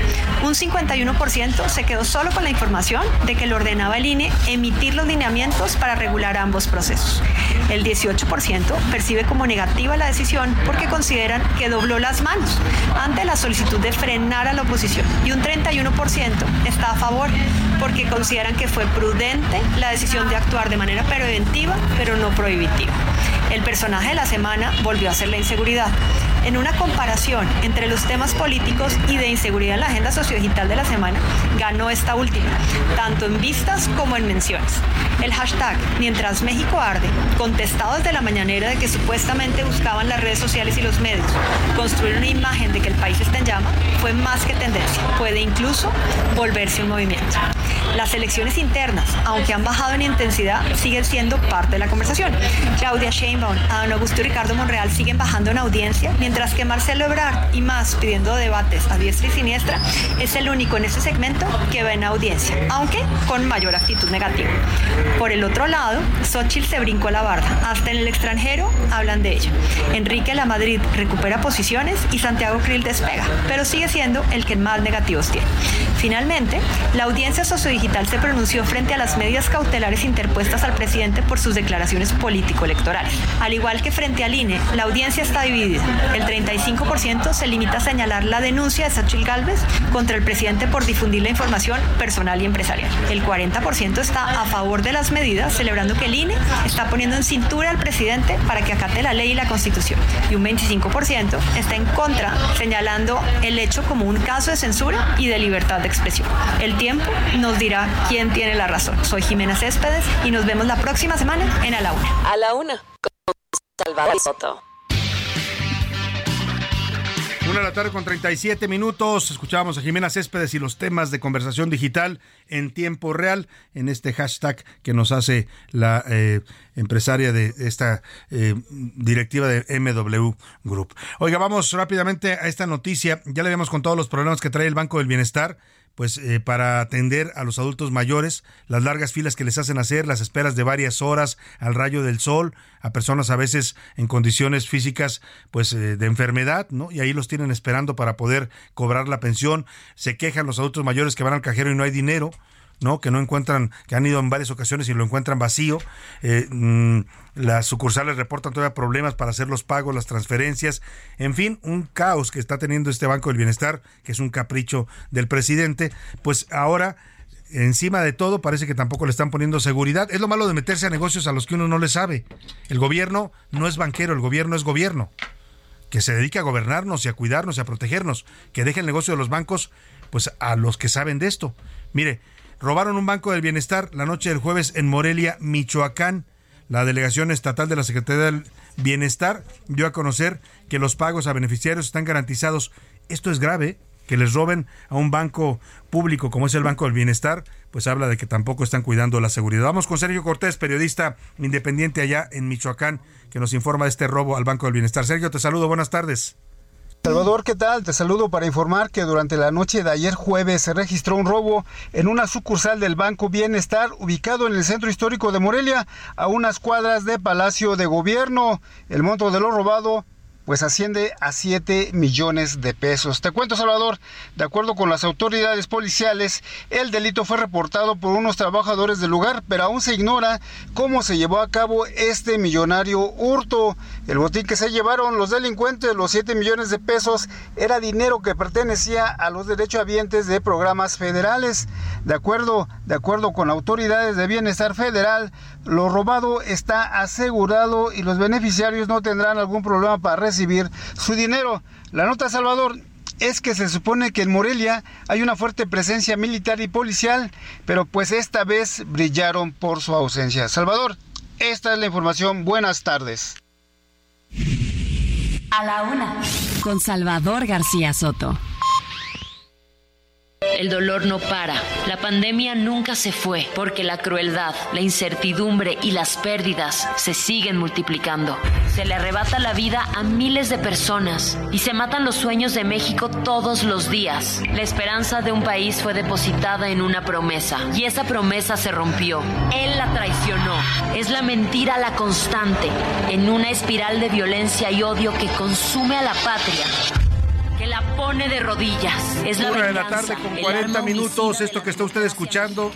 Un 51% se quedó solo con la información de que le ordenaba el INE emitir los lineamientos para regular ambos procesos. El 18% percibe como negativa la decisión porque consideran que dobló las manos ante la solicitud de frenar a la oposición y un 31% está a favor porque consideran que fue prudente la decisión de actuar de manera preventiva pero no prohibitiva. El personaje de la semana volvió a ser la inseguridad. En una comparación entre los temas políticos y de inseguridad en la agenda sociodigital de la semana, ganó esta última, tanto en vistas como en menciones. El hashtag Mientras México arde, contestado desde la mañanera de que supuestamente buscaban las redes sociales y los medios construir una imagen de que el país está en llama, fue más que tendencia. Puede incluso volverse un movimiento. Las elecciones internas, aunque han bajado en intensidad, siguen siendo parte de la conversación. Claudia Sheinbaum, Adán Augusto y Ricardo Monreal siguen bajando en audiencia, mientras que Marcelo Ebrard y más pidiendo debates a diestra y siniestra es el único en este segmento que va en audiencia, aunque con mayor actitud negativa. Por el otro lado, Xochitl se brincó la barda. Hasta en el extranjero hablan de ella. Enrique La Madrid recupera posiciones y Santiago Krill despega, pero sigue siendo el que más negativos tiene. Finalmente, la audiencia sociodigital se pronunció frente a las medidas cautelares interpuestas al presidente por sus declaraciones político-electorales. Al igual que frente al INE, la audiencia está dividida. El 35% se limita a señalar la denuncia de Sachil Gálvez contra el presidente por difundir la información personal y empresarial. El 40% está a favor de las medidas, celebrando que el INE está poniendo en cintura al presidente para que acate la ley y la constitución. Y un 25% está en contra, señalando el hecho como un caso de censura y de libertad de expresión. El tiempo nos dirá quién tiene la razón. Soy Jimena Céspedes y nos vemos la próxima semana en A la Una. A la Una, con Salvador Soto. De la tarde con 37 minutos. Escuchábamos a Jimena Céspedes y los temas de conversación digital en tiempo real en este hashtag que nos hace la eh, empresaria de esta eh, directiva de MW Group. Oiga, vamos rápidamente a esta noticia. Ya le habíamos contado los problemas que trae el Banco del Bienestar pues eh, para atender a los adultos mayores, las largas filas que les hacen hacer, las esperas de varias horas al rayo del sol, a personas a veces en condiciones físicas pues eh, de enfermedad, ¿no? Y ahí los tienen esperando para poder cobrar la pensión, se quejan los adultos mayores que van al cajero y no hay dinero. ¿no? que no encuentran, que han ido en varias ocasiones y lo encuentran vacío. Eh, mm, las sucursales reportan todavía problemas para hacer los pagos, las transferencias, en fin, un caos que está teniendo este Banco del Bienestar, que es un capricho del presidente, pues ahora encima de todo parece que tampoco le están poniendo seguridad. Es lo malo de meterse a negocios a los que uno no le sabe. El gobierno no es banquero, el gobierno es gobierno. Que se dedique a gobernarnos y a cuidarnos y a protegernos. Que deje el negocio de los bancos pues a los que saben de esto. Mire, robaron un banco del bienestar la noche del jueves en Morelia, Michoacán. La delegación estatal de la Secretaría del Bienestar dio a conocer que los pagos a beneficiarios están garantizados. Esto es grave, que les roben a un banco público como es el Banco del Bienestar, pues habla de que tampoco están cuidando la seguridad. Vamos con Sergio Cortés, periodista independiente allá en Michoacán, que nos informa de este robo al Banco del Bienestar. Sergio, te saludo, buenas tardes. Salvador, ¿qué tal? Te saludo para informar que durante la noche de ayer jueves se registró un robo en una sucursal del Banco Bienestar ubicado en el centro histórico de Morelia, a unas cuadras de Palacio de Gobierno. El monto de lo robado pues asciende a 7 millones de pesos. Te cuento, Salvador, de acuerdo con las autoridades policiales, el delito fue reportado por unos trabajadores del lugar, pero aún se ignora cómo se llevó a cabo este millonario hurto. El botín que se llevaron los delincuentes, los 7 millones de pesos, era dinero que pertenecía a los derechohabientes de programas federales. De acuerdo, de acuerdo con autoridades de bienestar federal, lo robado está asegurado y los beneficiarios no tendrán algún problema para recibir su dinero. La nota, Salvador, es que se supone que en Morelia hay una fuerte presencia militar y policial, pero pues esta vez brillaron por su ausencia. Salvador, esta es la información. Buenas tardes. A la una, con Salvador García Soto. El dolor no para. La pandemia nunca se fue porque la crueldad, la incertidumbre y las pérdidas se siguen multiplicando. Se le arrebata la vida a miles de personas y se matan los sueños de México todos los días. La esperanza de un país fue depositada en una promesa y esa promesa se rompió. Él la traicionó. Es la mentira la constante en una espiral de violencia y odio que consume a la patria que la pone de rodillas. Es la Una de la tarde con el 40 arma minutos. Esto que está usted escuchando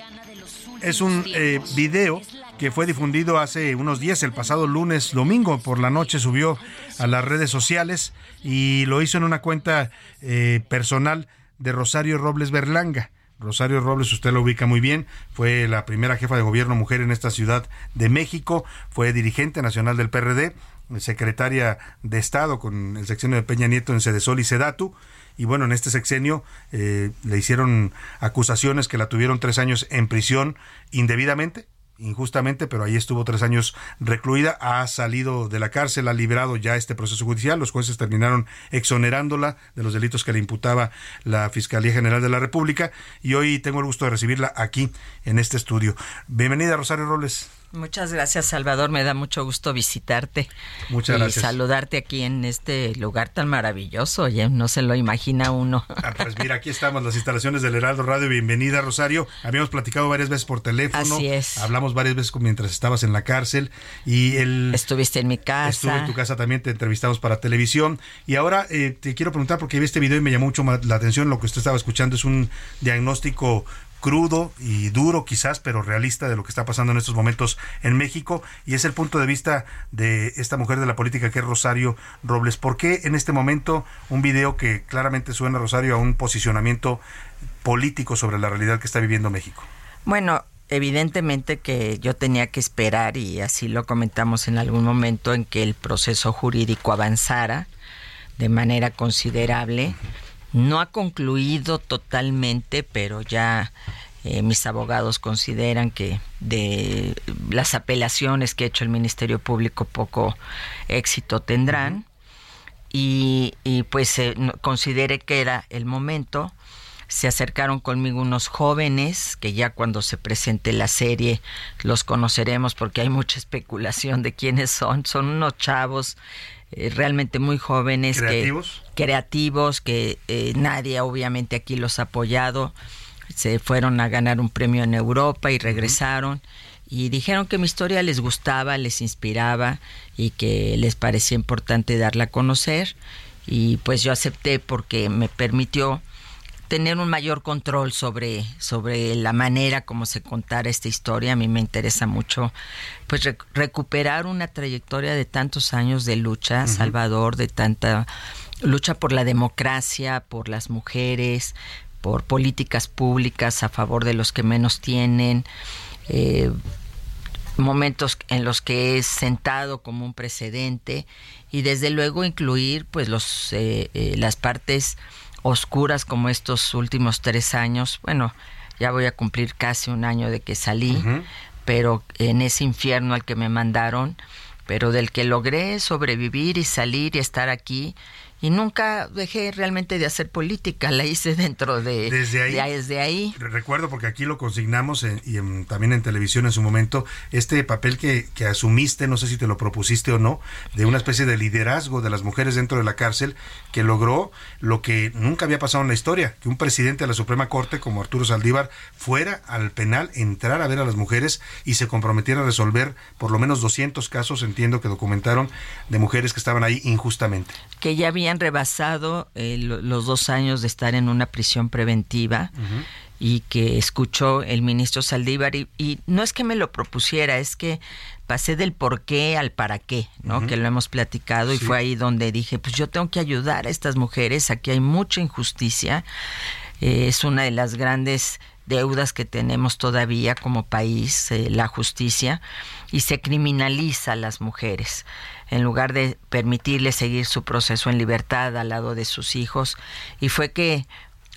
es un eh, video que fue difundido hace unos días, el pasado lunes, domingo por la noche, subió a las redes sociales y lo hizo en una cuenta eh, personal de Rosario Robles Berlanga. Rosario Robles, usted lo ubica muy bien, fue la primera jefa de gobierno mujer en esta ciudad de México, fue dirigente nacional del PRD, secretaria de Estado con el sexenio de Peña Nieto en Sedesol y Sedatu. Y bueno, en este sexenio eh, le hicieron acusaciones que la tuvieron tres años en prisión indebidamente, injustamente, pero ahí estuvo tres años recluida, ha salido de la cárcel, ha liberado ya este proceso judicial, los jueces terminaron exonerándola de los delitos que le imputaba la Fiscalía General de la República y hoy tengo el gusto de recibirla aquí en este estudio. Bienvenida, Rosario Robles. Muchas gracias, Salvador. Me da mucho gusto visitarte. Muchas y gracias. saludarte aquí en este lugar tan maravilloso. Ya no se lo imagina uno. Ah, pues mira, aquí estamos, las instalaciones del Heraldo Radio. Bienvenida, Rosario. Habíamos platicado varias veces por teléfono. Así es. Hablamos varias veces mientras estabas en la cárcel. Y el, Estuviste en mi casa. Estuve en tu casa también, te entrevistamos para televisión. Y ahora eh, te quiero preguntar, porque vi este video y me llamó mucho la atención, lo que usted estaba escuchando es un diagnóstico crudo y duro quizás, pero realista de lo que está pasando en estos momentos en México y es el punto de vista de esta mujer de la política que es Rosario Robles. ¿Por qué en este momento un video que claramente suena Rosario a un posicionamiento político sobre la realidad que está viviendo México? Bueno, evidentemente que yo tenía que esperar, y así lo comentamos en algún momento, en que el proceso jurídico avanzara de manera considerable. No ha concluido totalmente, pero ya eh, mis abogados consideran que de las apelaciones que ha hecho el Ministerio Público poco éxito tendrán. Y, y, pues eh, consideré que era el momento se acercaron conmigo unos jóvenes que ya cuando se presente la serie los conoceremos porque hay mucha especulación de quiénes son. Son unos chavos eh, realmente muy jóvenes. ¿Creativos? Que, creativos, que eh, nadie obviamente aquí los ha apoyado. Se fueron a ganar un premio en Europa y regresaron. Y dijeron que mi historia les gustaba, les inspiraba y que les parecía importante darla a conocer. Y pues yo acepté porque me permitió tener un mayor control sobre, sobre la manera como se contara esta historia. A mí me interesa mucho pues rec- recuperar una trayectoria de tantos años de lucha. Salvador, de tanta lucha por la democracia, por las mujeres, por políticas públicas a favor de los que menos tienen. eh, momentos en los que es sentado como un precedente y desde luego incluir pues los eh, eh, las partes oscuras como estos últimos tres años. Bueno, ya voy a cumplir casi un año de que salí, pero en ese infierno al que me mandaron, pero del que logré sobrevivir y salir y estar aquí y nunca dejé realmente de hacer política, la hice dentro de desde ahí. desde ahí. Recuerdo porque aquí lo consignamos y también en televisión en su momento, este papel que, que, asumiste, no sé si te lo propusiste o no, de una especie de liderazgo de las mujeres dentro de la cárcel que logró lo que nunca había pasado en la historia, que un presidente de la Suprema Corte como Arturo Saldívar fuera al penal, entrar a ver a las mujeres y se comprometiera a resolver por lo menos 200 casos, entiendo que documentaron, de mujeres que estaban ahí injustamente. Que ya habían rebasado eh, los dos años de estar en una prisión preventiva y que escuchó el ministro Saldívar y, no es que me lo propusiera, es que pasé del por qué al para qué, ¿no? Que lo hemos platicado y fue ahí donde dije, pues yo tengo que ayudar a estas mujeres, aquí hay mucha injusticia, eh, es una de las grandes deudas que tenemos todavía como país, eh, la justicia, y se criminaliza a las mujeres en lugar de permitirles seguir su proceso en libertad al lado de sus hijos. Y fue que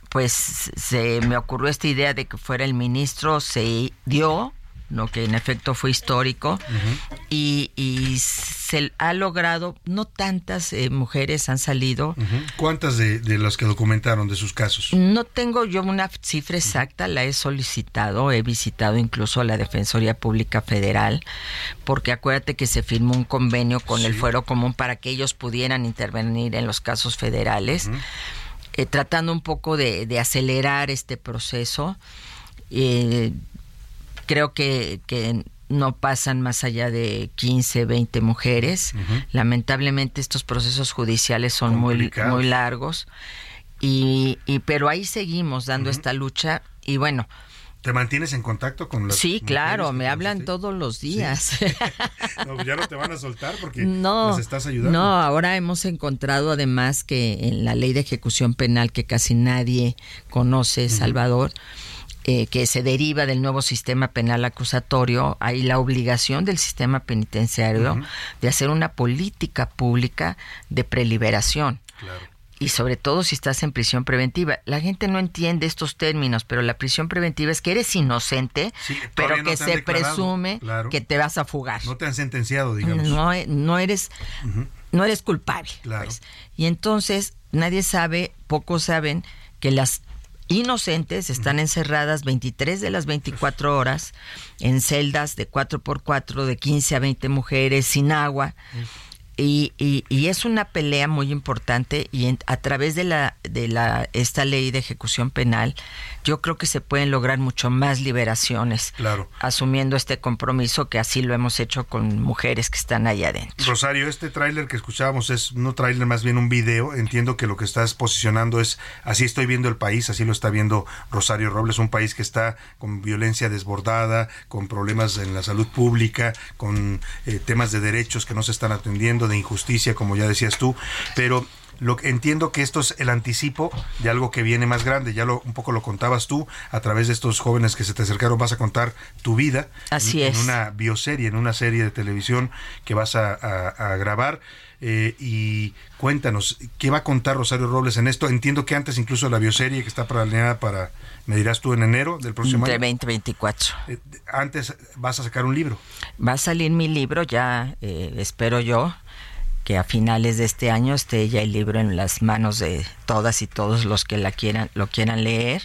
pues se me ocurrió esta idea de que fuera el ministro, se dio, lo que en efecto fue histórico, y, y, se ha logrado, no tantas eh, mujeres han salido. ¿Cuántas de, de las que documentaron de sus casos? No tengo yo una cifra exacta, la he solicitado, he visitado incluso a la Defensoría Pública Federal, porque acuérdate que se firmó un convenio con el Fuero Común para que ellos pudieran intervenir en los casos federales, eh, tratando un poco de, de acelerar este proceso. Eh, creo que, que no pasan más allá de 15, 20 mujeres. Lamentablemente estos procesos judiciales son muy, muy largos. Y, y, pero ahí seguimos dando esta lucha y bueno. ¿Te mantienes en contacto con las Sí, claro, me hablan todos los días. no, ya no te van a soltar porque no, estás ayudando. No, ahora hemos encontrado además que en la ley de ejecución penal que casi nadie conoce, Salvador, eh, que se deriva del nuevo sistema penal acusatorio, hay la obligación del sistema penitenciario de hacer una política pública de preliberación. Y sobre todo si estás en prisión preventiva. La gente no entiende estos términos, pero la prisión preventiva es que eres inocente, pero que se presume que te vas a fugar. No te han sentenciado, digamos. No, no eres, no eres culpable. Pues. Y entonces nadie sabe, pocos saben que las inocentes están encerradas 23 de las 24 horas en celdas de 4x4 de 15 a 20 mujeres sin agua. Y, y, es una pelea muy importante y a través de la de la esta ley de ejecución penal yo creo que se pueden lograr mucho más liberaciones claro. asumiendo este compromiso que así lo hemos hecho con mujeres que están ahí adentro. Rosario este tráiler que escuchábamos es no tráiler más bien un video. Entiendo que lo que estás posicionando es así estoy viendo el país así lo está viendo Rosario Robles un país que está con violencia desbordada con problemas en la salud pública con eh, temas de derechos que no se están atendiendo de injusticia, como ya decías tú, pero lo entiendo que esto es el anticipo de algo que viene más grande. Ya lo un poco lo contabas tú a través de estos jóvenes que se te acercaron. Vas a contar tu vida. Así en, es. En una bioserie, en una serie de televisión que vas a, grabar. Eh, y cuéntanos, ¿qué va a contar Rosario Robles en esto? Entiendo que antes incluso la bioserie que está planeada para, me dirás tú, en enero del próximo de año. 2024. Eh, antes vas a sacar un libro. Va a salir mi libro ya, eh, espero yo, que a finales de este año esté ya el libro en las manos de todas y todos los que la quieran, lo quieran leer.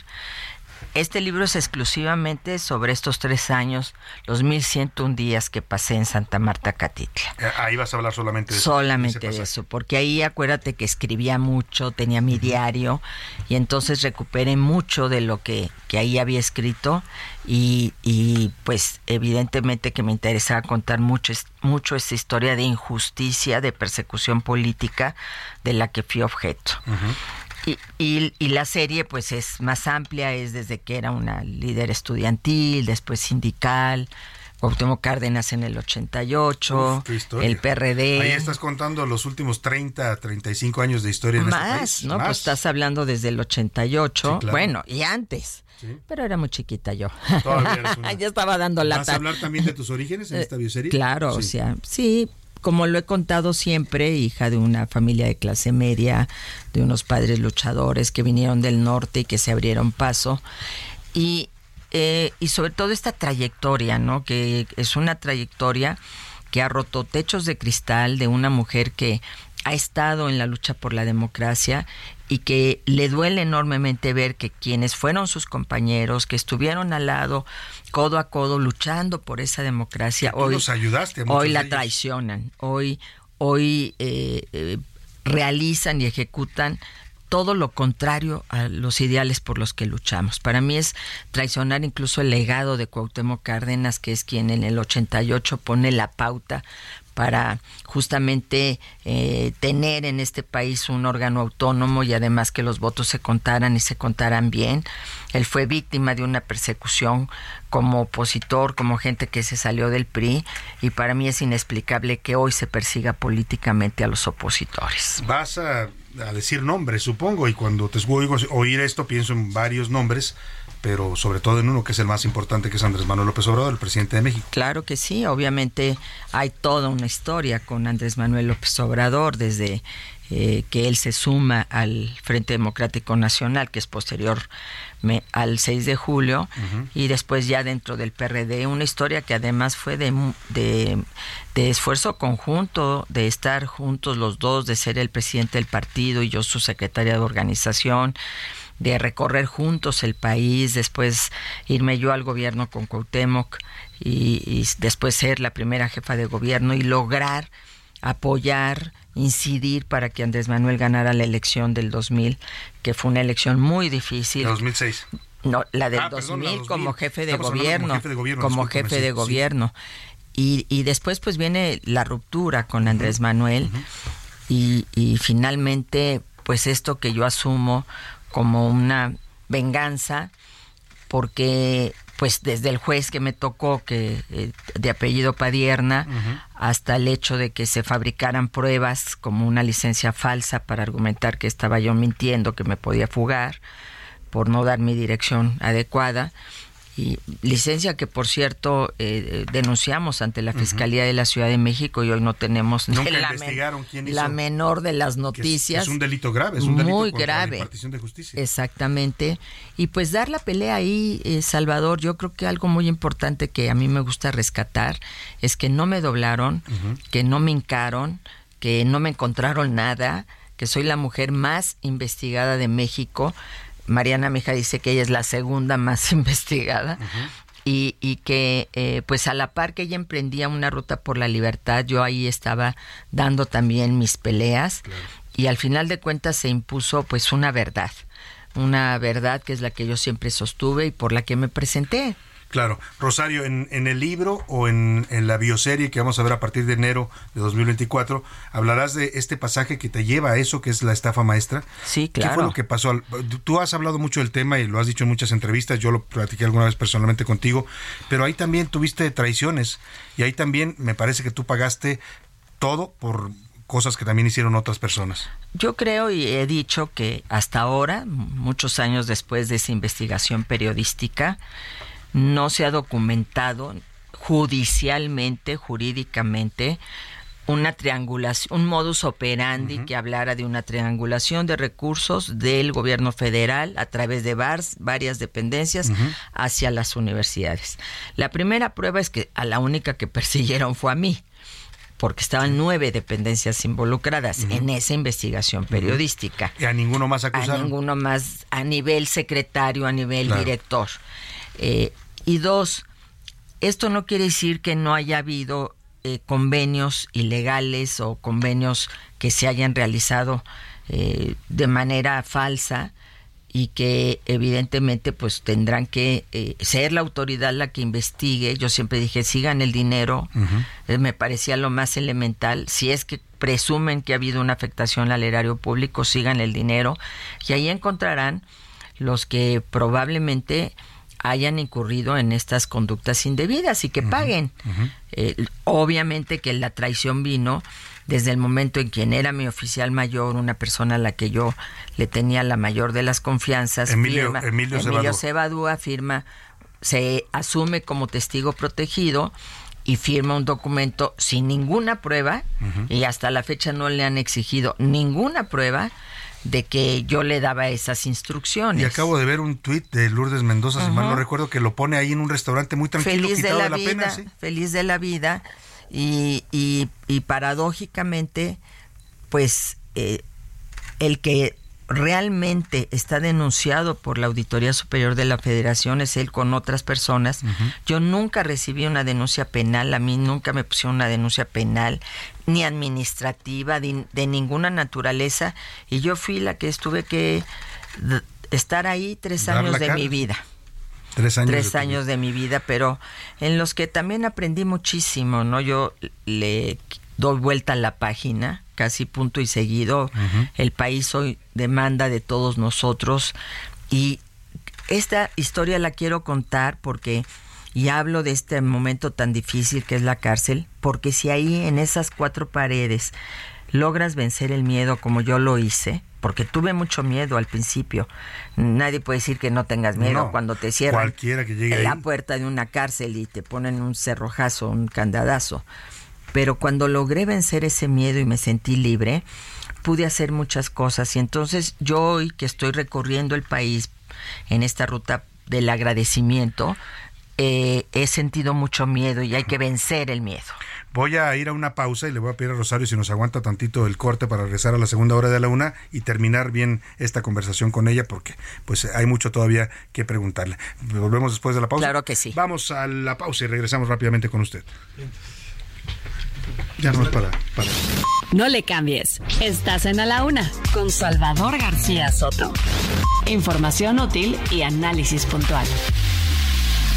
Este libro es exclusivamente sobre estos tres años, los 1101 días que pasé en Santa Marta Catitla. Eh, ahí vas a hablar solamente de eso. Solamente de eso, porque ahí acuérdate que escribía mucho, tenía mi diario y entonces recuperé mucho de lo que, que ahí había escrito y, y, pues evidentemente que me interesaba contar mucho, mucho esta historia de injusticia, de persecución política de la que fui objeto. Y, y, la serie pues es más amplia, es desde que era una líder estudiantil, después sindical, Cuauhtémoc Cárdenas en el 88, el PRD. Ahí estás contando los últimos 30, 35 años de historia en Más, este país. ¿no? Pues estás hablando desde el 88, bueno, y antes. Pero era muy chiquita yo. Todavía eres una... ya estaba dando lata. ¿Vas a hablar también de tus orígenes en esta bioserie? Claro, o sea, sí, como lo he contado siempre, hija de una familia de clase media, de unos padres luchadores que vinieron del norte y que se abrieron paso. Y, eh, y sobre todo esta trayectoria, ¿no? Que es una trayectoria que ha roto techos de cristal de una mujer que ha estado en la lucha por la democracia y que le duele enormemente ver que quienes fueron sus compañeros, que estuvieron al lado, codo a codo, luchando por esa democracia, hoy, ayudaste hoy la traicionan, hoy, hoy eh, eh, realizan y ejecutan todo lo contrario a los ideales por los que luchamos. Para mí es traicionar incluso el legado de Cuauhtémoc Cárdenas, que es quien en el 88 pone la pauta para justamente eh, tener en este país un órgano autónomo y además que los votos se contaran y se contaran bien. Él fue víctima de una persecución como opositor, como gente que se salió del PRI y para mí es inexplicable que hoy se persiga políticamente a los opositores. Vas a, a decir nombres, supongo, y cuando te oigo oír esto pienso en varios nombres pero sobre todo en uno que es el más importante, que es Andrés Manuel López Obrador, el presidente de México. Claro que sí, obviamente hay toda una historia con Andrés Manuel López Obrador, desde eh, que él se suma al Frente Democrático Nacional, que es posterior al 6 de julio, y después ya dentro del PRD, una historia que además fue de, de, de, esfuerzo conjunto, de estar juntos los dos, de ser el presidente del partido y yo su secretaria de organización, de recorrer juntos el país, después irme yo al gobierno con Cuauhtémoc y, después ser la primera jefa de gobierno y lograr apoyar, incidir para que Andrés Manuel ganara la elección del 2000, que fue una elección muy difícil. 2006. No, la del 2000, como jefe de gobierno, como jefe de gobierno, como jefe de gobierno. Y, y, después pues viene la ruptura con Andrés Manuel y, y finalmente pues esto que yo asumo como una venganza porque pues desde el juez que me tocó que eh, de apellido Padierna hasta el hecho de que se fabricaran pruebas como una licencia falsa para argumentar que estaba yo mintiendo que me podía fugar por no dar mi dirección adecuada y licencia que por cierto eh, eh, denunciamos ante la Fiscalía de la Ciudad de México y hoy no tenemos la, menor de las noticias. Es, un delito grave, es un delito muy grave. de justicia. Exactamente. Y pues dar la pelea ahí, eh, Salvador, yo creo que algo muy importante que a mí me gusta rescatar es que no me doblaron, que no me hincaron, que no me encontraron nada, que soy la mujer más investigada de México Mariana Mija dice que ella es la segunda más investigada. Y, que eh, pues a la par que ella emprendía una ruta por la libertad, yo ahí estaba dando también mis peleas y al final de cuentas se impuso pues una verdad, una verdad que es la que yo siempre sostuve y por la que me presenté. Claro. Rosario, en, en el libro o en, la bioserie que vamos a ver a partir de enero de 2024, hablarás de este pasaje que te lleva a eso, que es la estafa maestra. Sí, claro. ¿Qué fue lo que pasó? Tú has hablado mucho del tema y lo has dicho en muchas entrevistas, yo lo platiqué alguna vez personalmente contigo, pero ahí también tuviste traiciones y ahí también me parece que tú pagaste todo por cosas que también hicieron otras personas. Yo creo y he dicho que hasta ahora, muchos años después de esa investigación periodística, no se ha documentado judicialmente, jurídicamente, una triangulación, un modus operandi que hablara de una triangulación de recursos del gobierno federal a través de varias dependencias hacia las universidades. La primera prueba es que a la única que persiguieron fue a mí, porque estaban nueve dependencias involucradas en esa investigación periodística. ¿Y a ninguno más acusaron? A ninguno más, a nivel secretario, a nivel director. Eh, y dos, esto no quiere decir que no haya habido eh, convenios ilegales o convenios que se hayan realizado eh, de manera falsa y que evidentemente pues tendrán que ser la autoridad la que investigue. Yo siempre dije, sigan el dinero, me parecía lo más elemental. Si es que presumen que ha habido una afectación al erario público, sigan el dinero y ahí encontrarán los que probablemente hayan incurrido en estas conductas indebidas y que paguen. Eh, obviamente que la traición vino desde el momento en quien era mi oficial mayor, una persona a la que yo le tenía la mayor de las confianzas. Emilio, Emilio, Emilio Cebadúa firma, se asume como testigo protegido y firma un documento sin ninguna prueba y hasta la fecha no le han exigido ninguna prueba de que yo le daba esas instrucciones. Y acabo de ver un tuit de Lourdes Mendoza, si mal no recuerdo, que lo pone ahí en un restaurante muy tranquilo, feliz de la, la vida, pena, ¿sí? feliz de la vida y, y, y paradójicamente, pues eh, el que realmente está denunciado por la Auditoría Superior de la Federación es él con otras personas. Yo nunca recibí una denuncia penal, a mí nunca me pusieron una denuncia penal, ni administrativa, de, de ninguna naturaleza, y yo fui la que estuve que estar ahí tres Dar años de cara. mi vida. Tres años. Tres años de mi vida, pero en los que también aprendí muchísimo, ¿no? Yo le doy vuelta a la página, casi punto y seguido. El país hoy demanda de todos nosotros y esta historia la quiero contar porque y hablo de este momento tan difícil que es la cárcel, porque si ahí en esas cuatro paredes logras vencer el miedo como yo lo hice, porque tuve mucho miedo al principio. Nadie puede decir que no tengas miedo No, cuando te cierran cualquiera que llegue en la ahí. puerta de una cárcel y te ponen un cerrojazo, un candadazo. Pero cuando logré vencer ese miedo y me sentí libre, pude hacer muchas cosas. Y entonces yo hoy que estoy recorriendo el país en esta ruta del agradecimiento, eh, he sentido mucho miedo y hay que vencer el miedo. Voy a ir a una pausa y le voy a pedir a Rosario si nos aguanta tantito el corte para regresar a la segunda hora de la una y terminar bien esta conversación con ella porque pues hay mucho todavía que preguntarle. Volvemos después de la pausa. Claro que sí. Vamos a la pausa y regresamos rápidamente con usted. Ya no es para, para. No le cambies. Estás en A la Una con Salvador García Soto. Información útil y análisis puntual.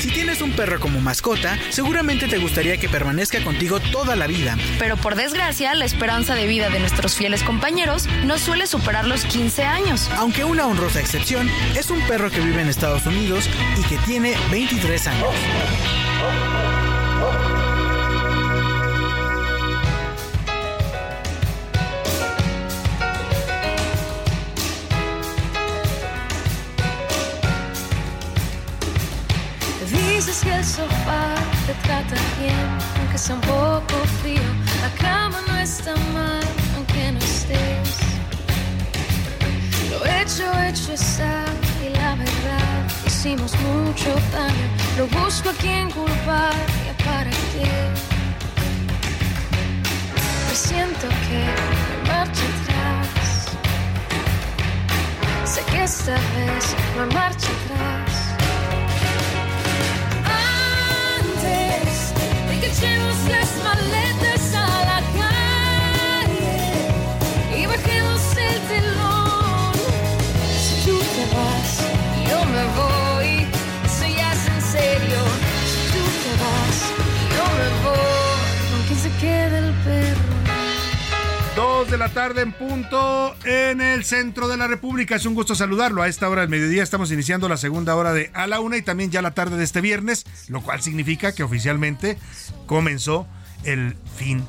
Si tienes un perro como mascota, seguramente te gustaría que permanezca contigo toda la vida. Pero por desgracia, la esperanza de vida de nuestros fieles compañeros no suele superar los 15 años. Aunque una honrosa excepción, es un perro que vive en Estados Unidos y que tiene 23 años. Que el sofá te trata bien, aunque sea un poco frío. La cama no está mal, aunque no estés. Lo hecho, hecho está, y la verdad, hicimos mucho daño. Lo busco a quien culpar y a para qué. Presiento que hay marcha atrás. Sé que esta vez no marcha atrás. Antes de que las maletas a la calle y bajemos el telón. Si tú te vas, yo me voy. Eso ya es en serio. Si tú te vas, yo me voy. Aunque se quede de la tarde en punto en el centro de la República. Es un gusto saludarlo. A esta hora del mediodía estamos iniciando la segunda hora de A la Una y también ya la tarde de este viernes, lo cual significa que oficialmente comenzó el fin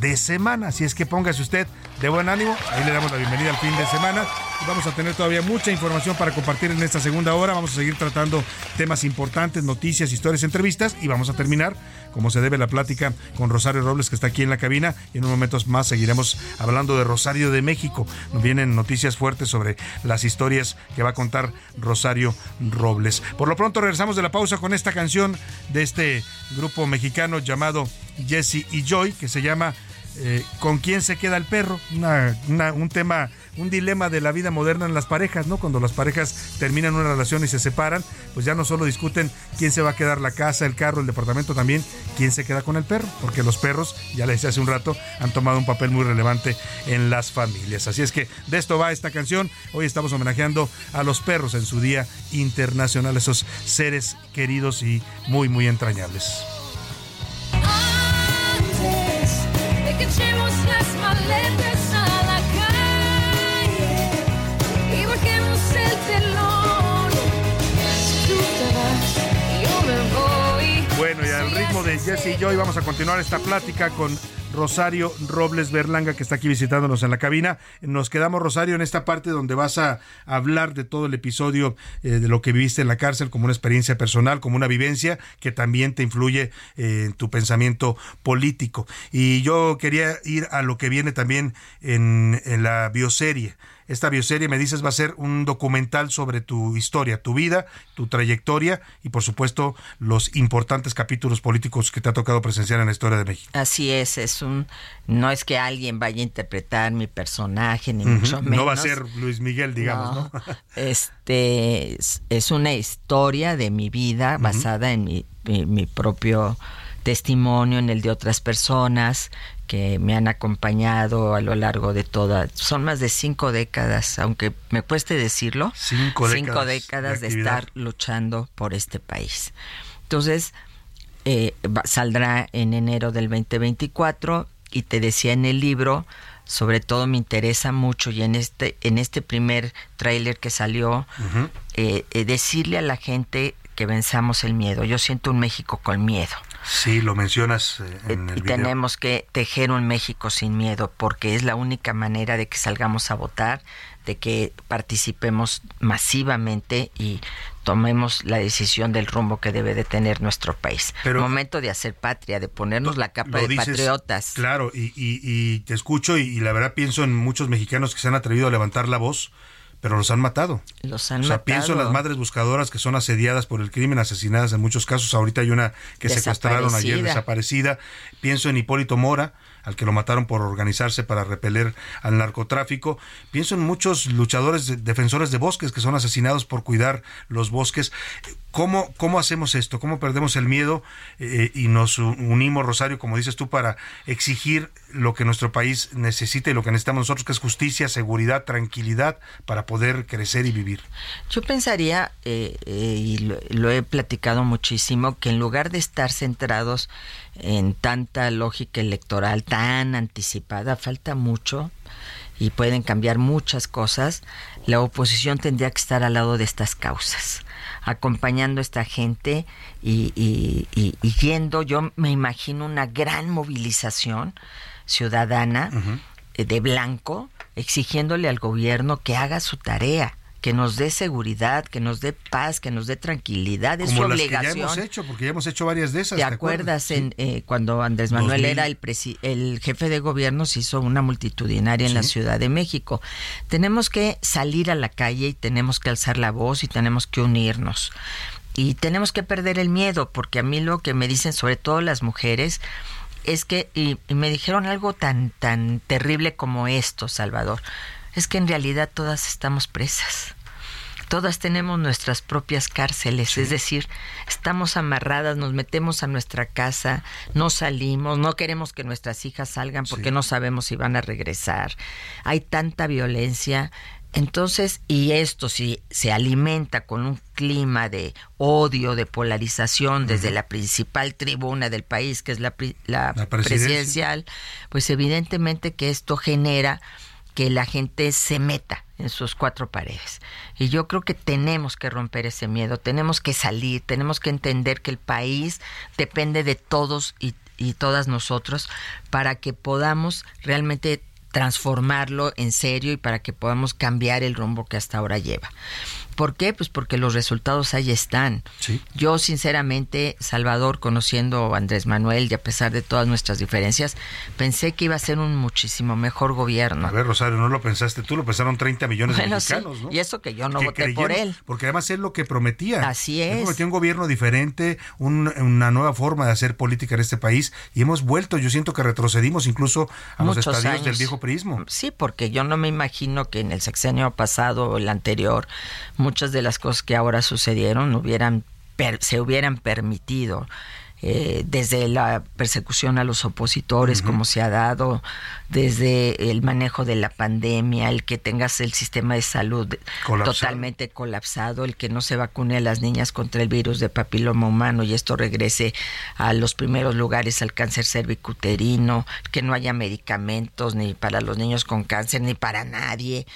de semana. Así es que póngase usted de buen ánimo. Ahí le damos la bienvenida al fin de semana. Vamos a tener todavía mucha información para compartir en esta segunda hora. Vamos a seguir tratando temas importantes, noticias, historias, entrevistas y vamos a terminar como se debe la plática con Rosario Robles que está aquí en la cabina y en unos momentos más seguiremos hablando de Rosario de México. Nos vienen noticias fuertes sobre las historias que va a contar Rosario Robles. Por lo pronto regresamos de la pausa con esta canción de este grupo mexicano llamado Jesse y Joy que se llama eh, ¿Con quién se queda el perro? Un tema, un dilema de la vida moderna en las parejas, ¿no? Cuando las parejas terminan una relación y se separan, pues ya no solo discuten quién se va a quedar la casa, el carro, el departamento, también quién se queda con el perro, porque los perros, ya les decía hace un rato, han tomado un papel muy relevante en las familias. Así es que de esto va esta canción. Hoy estamos homenajeando a los perros en su Día Internacional, esos seres queridos y muy, muy entrañables. El Bueno, y al ritmo de Jesse y yo, y vamos a continuar esta plática con Rosario Robles Berlanga, que está aquí visitándonos en la cabina. Nos quedamos, Rosario, en esta parte donde vas a hablar de todo el episodio eh, de lo que viviste en la cárcel como una experiencia personal, como una vivencia que también te influye eh, en tu pensamiento político. Y yo quería ir a lo que viene también en, en la bioserie. Esta bioserie, me dices, va a ser un documental sobre tu historia, tu vida, tu trayectoria y, por supuesto, los importantes capítulos políticos que te ha tocado presenciar en la historia de México. Así es, es un no es que alguien vaya a interpretar mi personaje ni mucho menos. No va a ser Luis Miguel, digamos, ¿no? este es, es una historia de mi vida basada en mi, mi, mi propio testimonio, en el de otras personas que me han acompañado a lo largo de toda, son más de cinco décadas, aunque me cueste decirlo, Cinco décadas de décadas de, estar luchando por este país. Entonces, eh, saldrá en enero del 2024 y te decía en el libro, sobre todo me interesa mucho y en este, en este primer tráiler que salió, eh, eh, decirle a la gente que venzamos el miedo. Yo siento un México con miedo. Sí, lo mencionas eh, en el Y video. tenemos que tejer un México sin miedo, porque es la única manera de que salgamos a votar, de que participemos masivamente y tomemos la decisión del rumbo que debe de tener nuestro país. Pero- Momento de hacer patria, de ponernos la capa de dices, patriotas. Claro, y, y- y te escucho y, y la verdad pienso en muchos mexicanos que se han atrevido a levantar la voz, pero los han matado. Los han o sea, matado. pienso en las madres buscadoras que son asediadas por el crimen, asesinadas en muchos casos. Ahorita hay una que secuestraron ayer Desaparecida. desaparecida. Pienso en Hipólito Mora, al que lo mataron por organizarse para repeler al narcotráfico. Pienso en muchos luchadores, de- defensores de bosques que son asesinados por cuidar los bosques. ¿Cómo, cómo hacemos esto? ¿Cómo perdemos el miedo eh, y nos unimos, Rosario, como dices tú, para exigir lo que nuestro país necesita y lo que necesitamos nosotros, que es justicia, seguridad, tranquilidad, para poder crecer y vivir? Yo pensaría, eh, eh, y lo he platicado muchísimo, que en lugar de estar centrados en tanta lógica electoral tan anticipada, falta mucho y pueden cambiar muchas cosas, la oposición tendría que estar al lado de estas causas, acompañando a esta gente y, y- y- y yendo, yo me imagino una gran movilización ciudadana de blanco, exigiéndole al gobierno que haga su tarea, que nos dé seguridad, que nos dé paz, que nos dé tranquilidad, es su Como las que obligación. ya hemos hecho, porque ya hemos hecho varias de esas. ¿Te acuerdas en, eh, cuando Andrés Manuel 2000. era el, presi- el jefe de gobierno, se hizo una multitudinaria en la. Ciudad de México? Tenemos que salir a la calle y tenemos que alzar la voz y tenemos que unirnos. Y tenemos que perder el miedo, porque a mí lo que me dicen, sobre todo las mujeres, es que, y, y me dijeron algo tan, tan terrible como esto, Salvador, es que en realidad todas estamos presas. Todas tenemos nuestras propias cárceles, es decir, estamos amarradas, nos metemos a nuestra casa, no salimos, no queremos que nuestras hijas salgan porque no sabemos si van a regresar. Hay tanta violencia. Entonces, y esto si se alimenta con un clima de odio, de polarización desde la principal tribuna del país, que es la, la La presidencia. presidencial, pues evidentemente que esto genera que la gente se meta en sus cuatro paredes. Y yo creo que tenemos que romper ese miedo, tenemos que salir, tenemos que entender que el país depende de todos y, todas nosotros para que podamos realmente transformarlo en serio y para que podamos cambiar el rumbo que hasta ahora lleva. ¿Por qué? Pues porque los resultados ahí están. Yo sinceramente, Salvador, conociendo a Andrés Manuel y a pesar de todas nuestras diferencias, pensé que iba a ser un muchísimo mejor gobierno. A ver, Rosario, no lo pensaste tú, lo pensaron 30 millones de Bueno, sí, mexicanos, ¿no? y eso que yo no Que voté por creyeron, él. Porque además es lo que prometía. Así Él es. prometía un gobierno diferente, un- una nueva forma de hacer política en este país y hemos vuelto, yo siento que retrocedimos incluso a los Muchos estadios del años. viejo prismo. Sí, porque yo no me imagino que en el sexenio pasado o el anterior muchas de las cosas que ahora sucedieron hubieran per- se hubieran permitido. eh, desde la persecución a los opositores, como se ha dado, desde el manejo de la pandemia, el que tengas el sistema de salud Colapsado. totalmente colapsado, el que no se vacune a las niñas contra el virus de papiloma humano y esto regrese a los primeros lugares al cáncer cervicuterino, que no haya medicamentos ni para los niños con cáncer ni para nadie,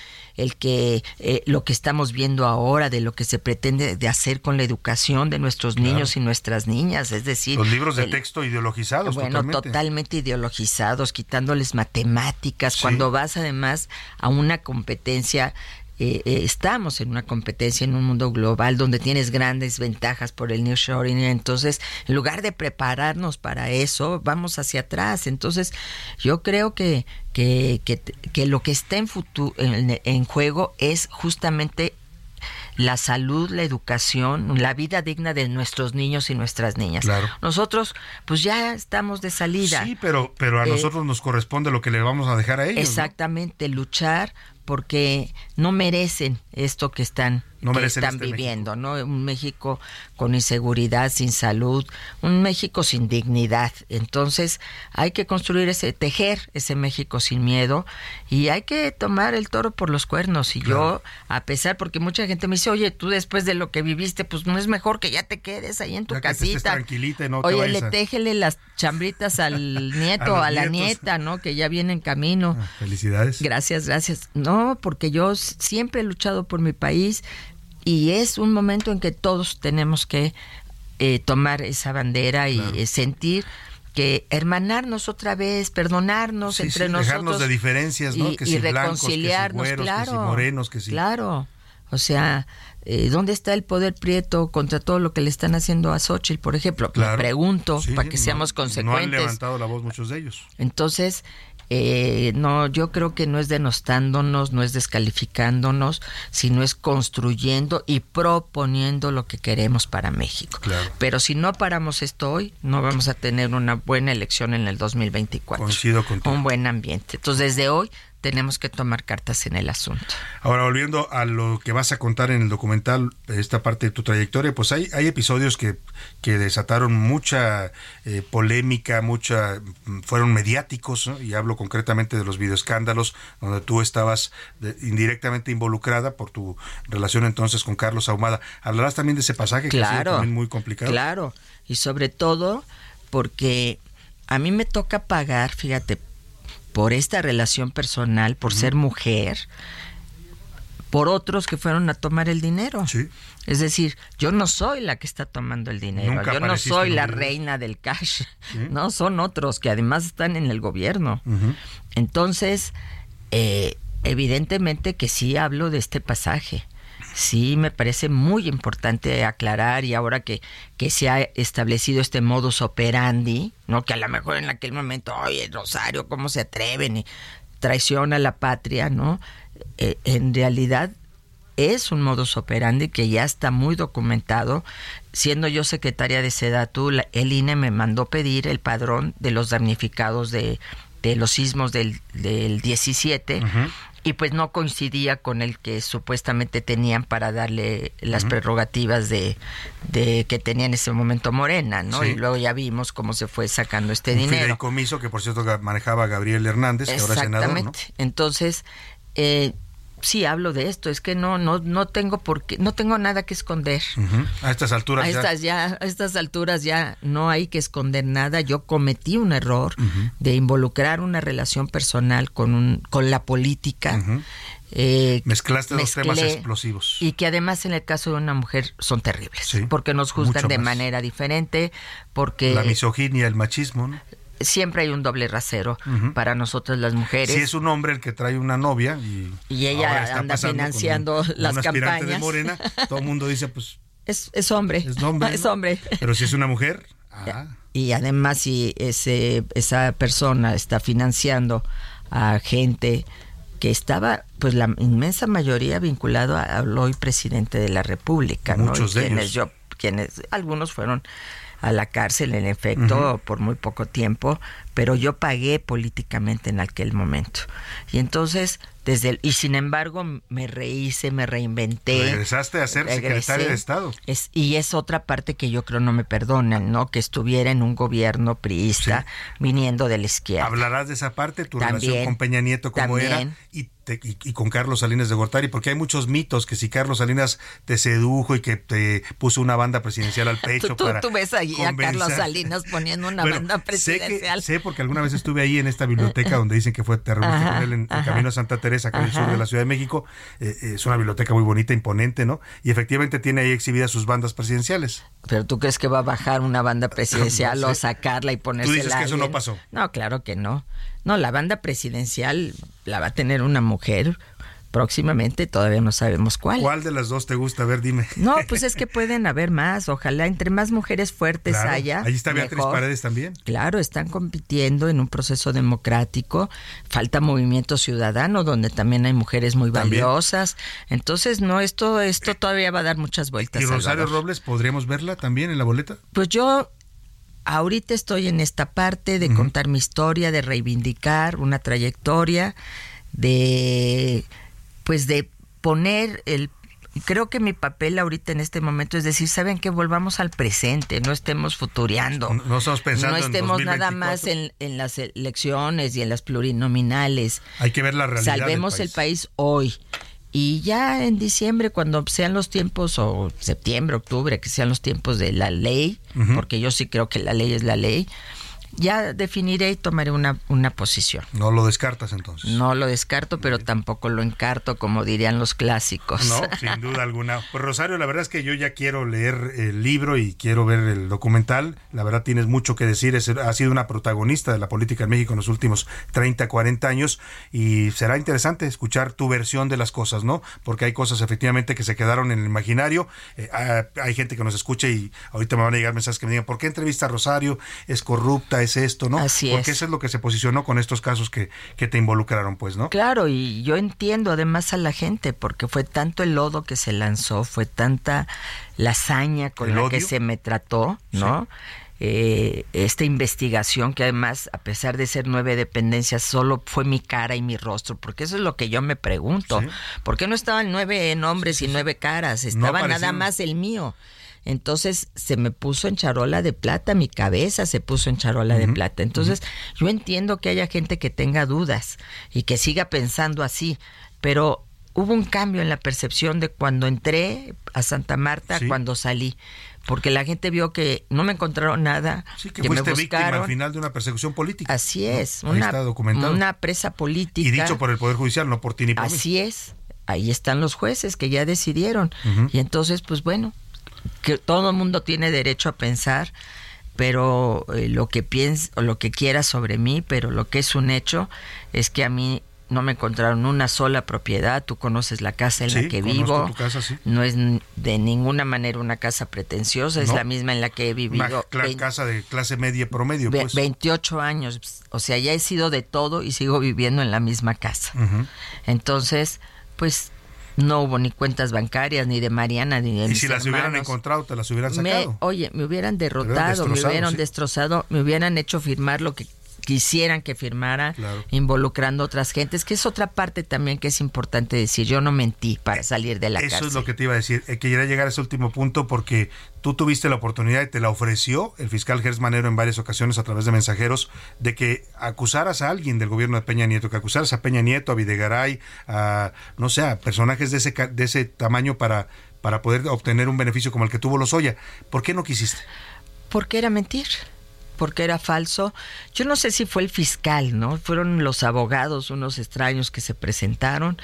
el que eh, lo que estamos viendo ahora de lo que se pretende de hacer con la educación de nuestros niños y nuestras niñas, es decir. Los libros de el- texto ideologizados bueno, totalmente. totalmente ideologizados, quitándoles matemáticas, cuando vas además a una competencia, eh, eh, estamos en una competencia en un mundo global donde tienes grandes ventajas por el nearshoring, entonces en lugar de prepararnos para eso, vamos hacia atrás. Entonces yo creo que, que, que, que lo que está en, futu- en, en juego es justamente la salud, la educación, la vida digna de nuestros niños y nuestras niñas. Claro. Nosotros, pues ya estamos de salida. Sí, pero, pero a Eh, nosotros nos corresponde lo que le vamos a dejar a ellos. ¿no? Exactamente, luchar porque no merecen esto que están, No que están este viviendo, ¿no? Un México con inseguridad, sin salud, un México sin dignidad. Entonces, hay que construir ese, tejer ese México sin miedo y hay que tomar el toro por los cuernos. Y yo, a pesar, porque mucha gente me dice, oye, tú después de lo que viviste, pues no es mejor que ya te quedes ahí en tu Ya casita. tranquilita y no Oye, le a- téjele las chambritas al nieto, a, la nietos. nieta, ¿no? Que ya viene en camino. Felicidades. Gracias, gracias. No, porque yo siempre he luchado por mi país y es un momento en que todos tenemos que eh, tomar esa bandera y eh, sentir que hermanarnos otra vez, perdonarnos Sí, entre sí, nosotros. dejarnos de diferencias, ¿no? Y, Que y si blancos, que si reconciliarnos, güeros, que si claro. morenos, que si- Claro. O sea, eh, ¿dónde está el poder prieto contra todo lo que le están haciendo a Xochitl, por ejemplo? Claro. Me pregunto, Sí, para que no- seamos No han consecuentes. levantado la voz muchos de ellos. Entonces, eh, no, yo creo que no es denostándonos, no es descalificándonos, sino es construyendo y proponiendo lo que queremos para México. Claro. Pero si no paramos esto hoy, no vamos a tener una buena elección en el 2024. Coincido contigo. Un buen ambiente. Entonces, desde hoy tenemos que tomar cartas en el asunto. Ahora, volviendo a lo que vas a contar en el documental, esta parte de tu trayectoria, pues hay, hay episodios que, que desataron mucha eh, polémica, mucha mm, fueron mediáticos, ¿no? y hablo concretamente de los videoescándalos, donde tú estabas de- indirectamente involucrada por tu relación entonces con Carlos Ahumada. ¿Hablarás también de ese pasaje que ha sido Claro. también muy complicado? Claro, y sobre todo porque a mí me toca pagar, fíjate, por esta relación personal, por ser mujer, por otros que fueron a tomar el dinero. Es decir, yo no soy la que está tomando el dinero, Nunca yo no soy la reina del cash, no, son otros que además están en el gobierno. Entonces, eh, evidentemente que sí hablo de este pasaje. Sí, me parece muy importante aclarar y ahora que, que se ha establecido este modus operandi, ¿no? Que a lo mejor en aquel momento, oye, Rosario, ¿cómo se atreven? Y traiciona a la patria, ¿no? Eh, en realidad es un modus operandi que ya está muy documentado. Siendo yo secretaria de Sedatu, el INE me mandó pedir el padrón de los damnificados de, de los sismos del, del 17 y pues no coincidía con el que supuestamente tenían para darle las Ujú. prerrogativas de, de que tenía en ese momento Morena, ¿no? Sí. Y luego ya vimos cómo se fue sacando este Un dinero. fideicomiso que por cierto manejaba Gabriel Hernández, que ahora es senador, ¿no? Exactamente. Entonces, eh, sí hablo de esto, es que no, no, no tengo por qué, no tengo nada que esconder. A estas alturas A ya- estas ya, a estas alturas ya no hay que esconder nada. Yo cometí un error de involucrar una relación personal con un, con la política. Eh, Mezclaste dos temas explosivos. Y que además en el caso de una mujer son terribles, Sí, porque nos juzgan de manera diferente, porque La misoginia, el machismo, ¿no? Siempre hay un doble rasero para nosotras las mujeres. Si es un hombre el que trae una novia y, Y ella anda financiando un- las un campañas. de Morena, todo el mundo dice, pues Es, es hombre. es hombre. Es ¿no? hombre. Pero si es una mujer, ah, Y además si ese, esa persona está financiando a gente que estaba, pues la inmensa mayoría vinculado a- al hoy presidente de la República, ¿no? Muchos Y de quienes ellos. yo, quienes, algunos fueron a la cárcel en efecto por muy poco tiempo, pero yo pagué políticamente en aquel momento. Y entonces, desde el, y sin embargo me rehice, me reinventé. regresaste a ser regresé. secretaria de Estado. Es, y es otra parte que yo creo no me perdonan, ¿no? Que estuviera en un gobierno priista viniendo de la izquierda. Hablarás de esa parte, tu También, relación con Peña Nieto, cómo era, y te- y, y con Carlos Salinas de Gortari, porque hay muchos mitos que si Carlos Salinas te sedujo y que te puso una banda presidencial al pecho Tú, tú- para tú ves ahí a Carlos Salinas poniendo una Bueno, banda sé que- presidencial. Sé, porque alguna vez estuve ahí en esta biblioteca donde dicen que fue te reuniste Ajá, con él en, ajá. Camino a Santa Teresa, acá en el sur de la Ciudad de México. Eh, eh, es una biblioteca muy bonita, imponente, ¿no? Y efectivamente tiene ahí exhibidas sus bandas presidenciales. Pero tú crees que va a bajar una banda presidencial No sé. o sacarla y ponerse Tú dices que eso no pasó. No, claro que no. No, la banda presidencial la va a tener una mujer próximamente, todavía no sabemos cuál. ¿Cuál de las dos te gusta? A ver, dime. No, pues es que pueden haber más. Ojalá entre más mujeres fuertes Claro. haya. Ahí está Beatriz mejor. Paredes también. Claro, están compitiendo en un proceso democrático. Falta movimiento ciudadano, donde también hay mujeres muy También. valiosas. Entonces, no, esto, esto todavía va a dar muchas vueltas. ¿Y Rosario Salvador. Robles podríamos verla también en la boleta? Pues yo ahorita estoy en esta parte de contar mi historia, de reivindicar una trayectoria, de pues de poner el creo que mi papel ahorita en este momento es decir, saben que volvamos al presente, no estemos futureando. No estamos pensando no en estemos nada 2024. más en, en las elecciones y en las plurinominales. Hay que ver la realidad. del Salvemos el país hoy. Y ya en diciembre, cuando sean los tiempos, o septiembre, octubre, que sean los tiempos de la ley, porque yo sí creo que la ley es la ley, ya definiré y tomaré una, una posición. No lo descartas entonces. No lo descarto, pero tampoco lo encarto, como dirían los clásicos. No, sin duda alguna. Pues Rosario, la verdad es que yo ya quiero leer el libro y quiero ver el documental. La verdad tienes mucho que decir. Es, ha sido una protagonista de la política en México en los últimos 30, 40 años y será interesante escuchar tu versión de las cosas, ¿no? Porque hay cosas efectivamente que se quedaron en el imaginario. Eh, ah, hay gente que nos escucha y ahorita me van a llegar mensajes que me digan, ¿por qué entrevista a Rosario? ¿Es corrupta? ¿Es esto? ¿No? Así Porque es. eso es lo que se posicionó con estos casos que, que te involucraron, pues, ¿no? Claro, y yo entiendo además a la gente, porque fue tanto el lodo que se lanzó, fue tanta la hazaña con ¿El la odio? que se me trató, ¿no? Eh, esta investigación que además, a pesar de ser nueve dependencias, solo fue mi cara y mi rostro, porque eso es lo que yo me pregunto. ¿Por qué no estaban nueve nombres y nueve caras? Estaba nada más el mío. Entonces se me puso en charola de plata, mi cabeza se puso en charola de plata. Entonces yo entiendo que haya gente que tenga dudas y que siga pensando así, pero hubo un cambio en la percepción de cuando entré a Santa Marta, Sí. cuando salí, porque la gente vio que no me encontraron nada, Sí, que, que me fuiste víctima buscaron. al final de una persecución política. Así ¿no? es, Ahí una, está documentado. una presa política. Y dicho por el Poder Judicial, no por ti ni por mí. Así es. Ahí están los jueces que ya decidieron. Y entonces, pues bueno, que todo el mundo tiene derecho a pensar, pero eh, lo que piensa o lo que quiera sobre mí, pero lo que es un hecho es que a mí no me encontraron una sola propiedad. Tú conoces la casa en Sí, la que vivo. tu casa, sí. No es de ninguna manera una casa pretenciosa, es la misma en la que he Una vivido. vein- casa de clase media promedio, pues. 28 años. O sea, ya he sido de todo y sigo viviendo en la misma casa. Entonces, pues no hubo ni cuentas bancarias, ni de Mariana, ni de Y mis si las hubieran encontrado, te las hubieran Me- sacado. oye, me hubieran derrotado, me destrozado, hubieran sí. destrozado, me hubieran hecho firmar lo que quisieran que firmara, Claro. involucrando otras gentes, que es otra parte también que es importante decir. Yo no mentí para salir de la Eso cárcel. es lo que te iba a decir. Eh, quería llegar a ese último punto porque tú tuviste la oportunidad y te la ofreció el fiscal Gers Manero en varias ocasiones a través de mensajeros de que acusaras a alguien del gobierno de Peña Nieto, que acusaras a Peña Nieto, a Videgaray, a, no sé, a personajes de ese, de ese tamaño para, para poder obtener un beneficio como el que tuvo Lozoya. ¿Por qué no quisiste? porque era mentir, porque era falso. Yo no sé si fue el fiscal, ¿no? Fueron los abogados, unos extraños que se presentaron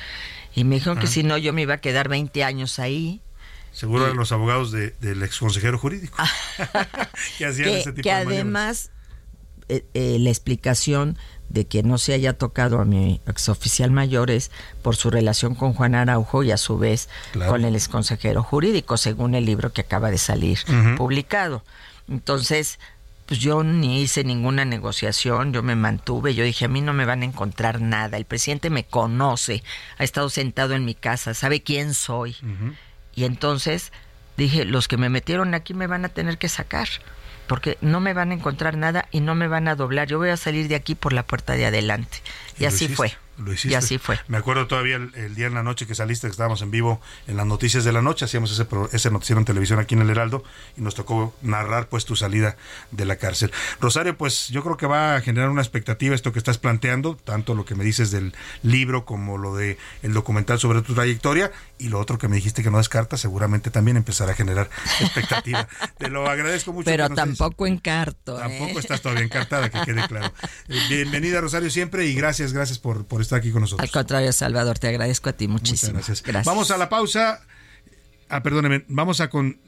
y me dijeron que Ah. si no yo me iba a quedar 20 años ahí. Seguro eran los abogados de- del exconsejero jurídico que hacían que, ese tipo que de además eh, eh, la explicación de que no se haya tocado a mi exoficial mayor es por su relación con Juan Araujo y a su vez Claro. con el exconsejero jurídico, según el libro que acaba de salir publicado. Entonces, pues yo ni hice ninguna negociación, yo me mantuve, yo dije, a mí no me van a encontrar nada, el presidente me conoce, ha estado sentado en mi casa, sabe quién soy. Y entonces dije, los que me metieron aquí me van a tener que sacar, porque no me van a encontrar nada y no me van a doblar. Yo voy a salir de aquí por la puerta de adelante. Y, así hiciste. fue. Lo hiciste. Y así fue. Me acuerdo todavía el, el día en la noche que saliste, que estábamos en vivo en las noticias de la noche, hacíamos ese, pro- ese noticiero en televisión aquí en el Heraldo y nos tocó narrar pues tu salida de la cárcel. Rosario, pues yo creo que va a generar una expectativa esto que estás planteando, tanto lo que me dices del libro como lo de el documental sobre tu trayectoria y lo otro que me dijiste que no descartas, seguramente también empezará a generar expectativa. Te lo agradezco mucho. Pero tampoco encarto. ¿eh? Tampoco estás todavía encartada, que quede claro. Eh, Bienvenida, Rosario, siempre y gracias, gracias por, por estar aquí con nosotros. Al contrario, Salvador, te agradezco a ti muchísimo. Muchas gracias. Vamos a la pausa. Ah, perdóneme, vamos a con.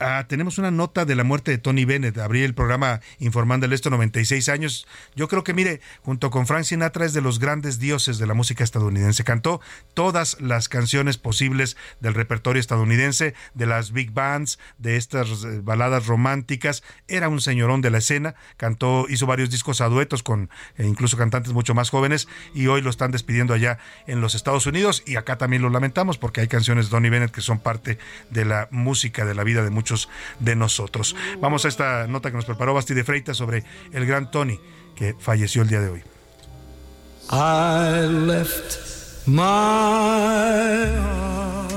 Ah, tenemos una nota de la muerte de Tony Bennett. Abrí el programa informándole esto, 96 años. Yo creo que, mire, junto con Frank Sinatra es de los grandes dioses de la música estadounidense. Cantó todas las canciones posibles del repertorio estadounidense, de las big bands, de estas eh, baladas románticas. Era un señorón de la escena. Cantó, hizo varios discos a duetos con eh, incluso cantantes mucho más jóvenes y hoy lo están despidiendo allá en los Estados Unidos y acá también lo lamentamos porque hay canciones de Tony Bennett que son parte de la música, de la vida de muchos de nosotros. Vamos a esta nota que nos preparó Basti de Freitas sobre el gran Tony que falleció el día de hoy. I left my heart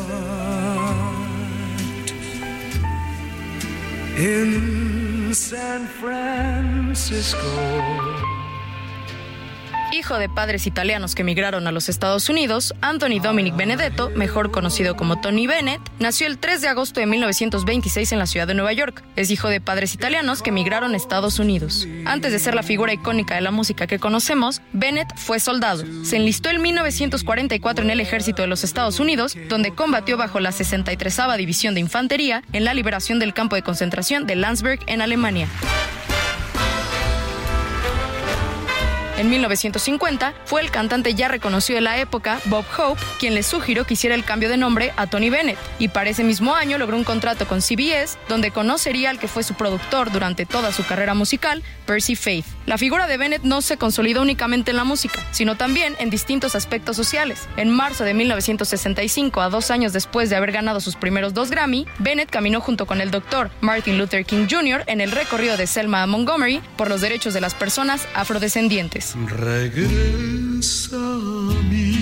in San Francisco. Hijo de padres italianos que emigraron a los Estados Unidos, Anthony Dominic Benedetto, mejor conocido como Tony Bennett, nació el 3 de agosto de 1926 en la ciudad de Nueva York. Es hijo de padres italianos que emigraron a Estados Unidos. Antes de ser la figura icónica de la música que conocemos, Bennett fue soldado. Se enlistó en 1944 en el ejército de los Estados Unidos, donde combatió bajo la 63 División de Infantería en la liberación del campo de concentración de Landsberg en Alemania. En 1950 fue el cantante ya reconocido de la época, Bob Hope, quien le sugirió que hiciera el cambio de nombre a Tony Bennett, y para ese mismo año logró un contrato con CBS, donde conocería al que fue su productor durante toda su carrera musical, Percy Faith. La figura de Bennett no se consolidó únicamente en la música, sino también en distintos aspectos sociales. En marzo de 1965, a dos años después de haber ganado sus primeros dos Grammy, Bennett caminó junto con el doctor Martin Luther King Jr. en el recorrido de Selma a Montgomery por los derechos de las personas afrodescendientes. Regresa a.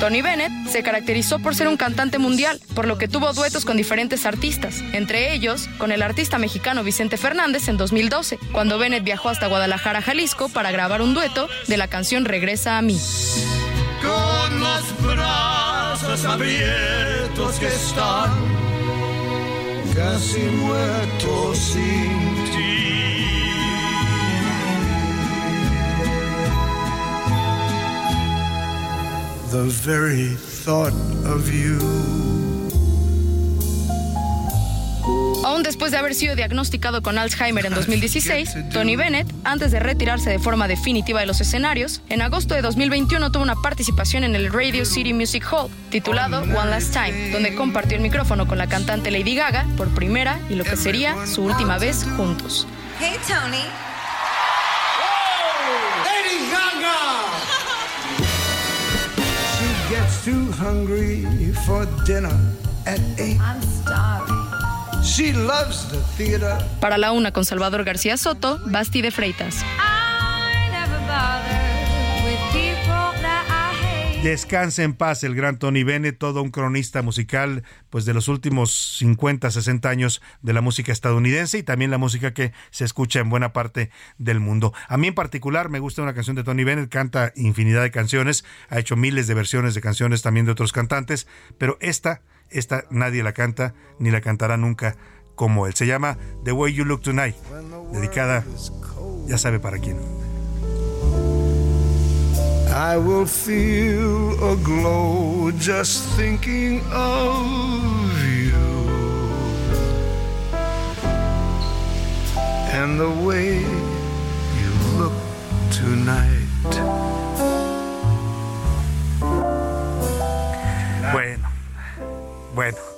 Tony Bennett se caracterizó por ser un cantante mundial, por lo que tuvo duetos con diferentes artistas, entre ellos con el artista mexicano Vicente Fernández en 2012, cuando Bennett viajó hasta Guadalajara, Jalisco, para grabar un dueto de la canción Regresa a mí. Con los brazos abiertos que están casi muertos sin The very thought of you. Aún después de haber sido diagnosticado con Alzheimer en 2016, Tony Bennett, antes de retirarse de forma definitiva de los escenarios, en agosto de 2021 tuvo una participación en el Radio City Music Hall, titulado One Last Time, donde compartió el micrófono con la cantante Lady Gaga por primera y lo que sería su última vez juntos. Hey, Tony. Lady Gaga! Hungry for dinner at eight. I'm starving. She loves the theater. Para la una con Salvador García Soto, Basti de Freitas. Descanse en paz el gran Tony Bennett, todo un cronista musical pues de los últimos 50, 60 años de la música estadounidense y también la música que se escucha en buena parte del mundo. A mí en particular me gusta una canción de Tony Bennett, canta infinidad de canciones, ha hecho miles de versiones de canciones también de otros cantantes, pero esta, esta nadie la canta ni la cantará nunca como él. Se llama The Way You Look Tonight, dedicada ya sabe para quién. I will feel a glow just thinking of you and the way you look tonight. Bueno, bueno.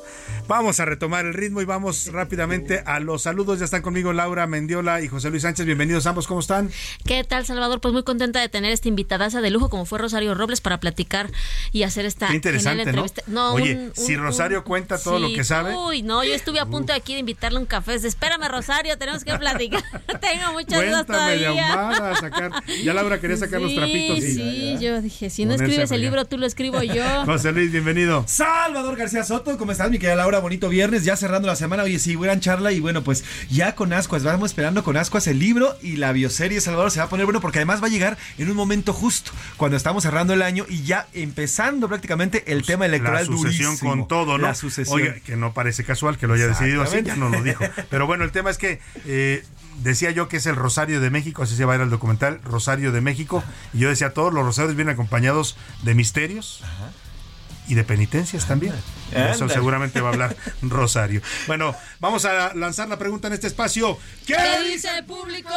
Vamos a retomar el ritmo y vamos rápidamente a los saludos. Ya están conmigo Laura Mendiola y José Luis Sánchez. Bienvenidos ambos, ¿cómo están? ¿Qué tal, Salvador? Pues muy contenta de tener esta invitadaza de lujo como fue Rosario Robles para platicar y hacer esta Qué interesante, genial ¿no? entrevista. Oye, un- si un- Rosario un- cuenta todo lo sí, que sabe. Uy, no, yo estuve a punto aquí de invitarle un café. Dice, Espérame, Rosario, tenemos que platicar. Tengo muchas dudas de todavía. ahumada, a sacar. Ya Laura quería sacar los Sí, trapitos. Sí, yo dije, si no Ponerse escribes el libro, tú lo escribo yo. José Luis, bienvenido. Salvador García Soto, ¿cómo estás, mi querida Laura? Bonito viernes, ya cerrando la semana. Oye, sí, gran charla. Y bueno, pues ya con Ascuas, vamos esperando con Ascuas el libro y la bioserie Salvador se va a poner bueno porque además va a llegar en un momento justo cuando estamos cerrando el año y ya empezando prácticamente el tema electoral la sucesión durísimo. con todo, ¿no? La sucesión. Oiga, que no parece casual que lo haya decidido así, ya no lo dijo. Pero bueno, el tema es que eh, decía yo que es el Rosario de México, así se va a ir el documental, Rosario de México. Y yo decía, todos los rosarios vienen acompañados de misterios. Y de penitencias también. De Eso seguramente va a hablar Rosario. Bueno, vamos a lanzar la pregunta en este espacio. ¿Qué, dice el público?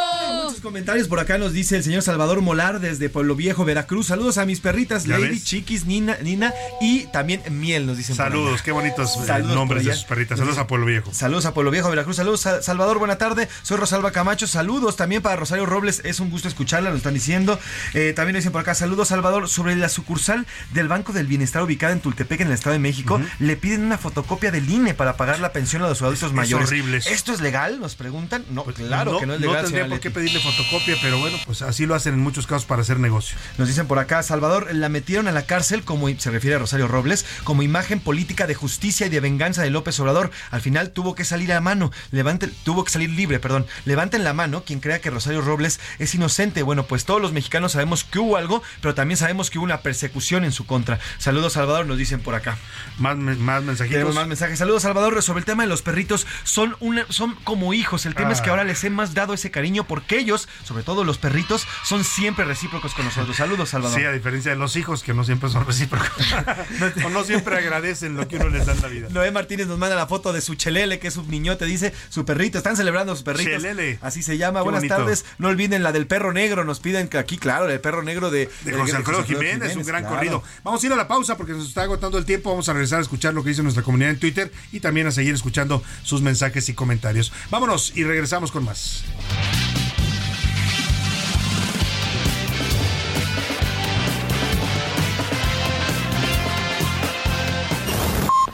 Muchos comentarios por acá nos dice el señor Salvador Molar desde Pueblo Viejo, Veracruz. Saludos a mis perritas, ¿Ya Lady, ves? Chiquis, Nina, Nina y también Miel, nos dicen. por Saludos, qué bonitos eh, Saludos nombres de sus perritas. Saludos a Pueblo Viejo. Saludos a Pueblo Viejo, Veracruz. Saludos, Sa- Salvador, buena tarde. Soy Rosalba Camacho. Saludos también para Rosario Robles. Es un gusto escucharla, nos están diciendo. Eh, también nos dicen por acá, saludos, Salvador. Sobre la sucursal del Banco del Bienestar ubicada en Tultepec, en el Estado de México, le piden una fotocopia del INE para pagar la pensión a los adultos mayores. horrible eso. ¿Esto es legal? Nos preguntan. No, claro que no es legal. tendría señora por qué pedirle fotocopia, pero bueno, pues así lo hacen en muchos casos para hacer negocio. Nos dicen por acá, Salvador, la metieron a la cárcel, como se refiere a Rosario Robles, como imagen política de justicia y de venganza de López Obrador. Al final tuvo que salir a mano, levanten, tuvo que salir libre, perdón. Levanten la mano quien crea que Rosario Robles es inocente. Bueno, pues todos los mexicanos sabemos que hubo algo, pero también sabemos que hubo una persecución en su contra. Saludos, Salvador, nos dicen por acá. Más, más mensajitos. Tenemos más mensajes. Saludos, Salvador. Sobre el tema de los perritos, son, una, son como hijos. El tema es que Ah. ahora les he más dado ese cariño porque ellos, sobre todo los perritos, son siempre recíprocos con nosotros. Saludos, Salvador. Sí, a diferencia de los hijos que no siempre son recíprocos. o no siempre agradecen lo que uno les da en la vida. Noé Martínez nos manda la foto de su chelele, que es un niñote, dice su perrito. Están celebrando sus perritos. Chelele. Así se llama. Qué Buenas bonito. tardes. No olviden la del perro negro. Nos piden que aquí, claro, el perro negro de, De José Alfredo Jiménez, un gran claro. corrido. Vamos a ir a la pausa porque nos está agotando el tiempo. Vamos a regresar a escuchar lo que dice nuestra comunidad en Twitter y también a seguir escuchando sus mensajes y comentarios. Vámonos y regresamos con más.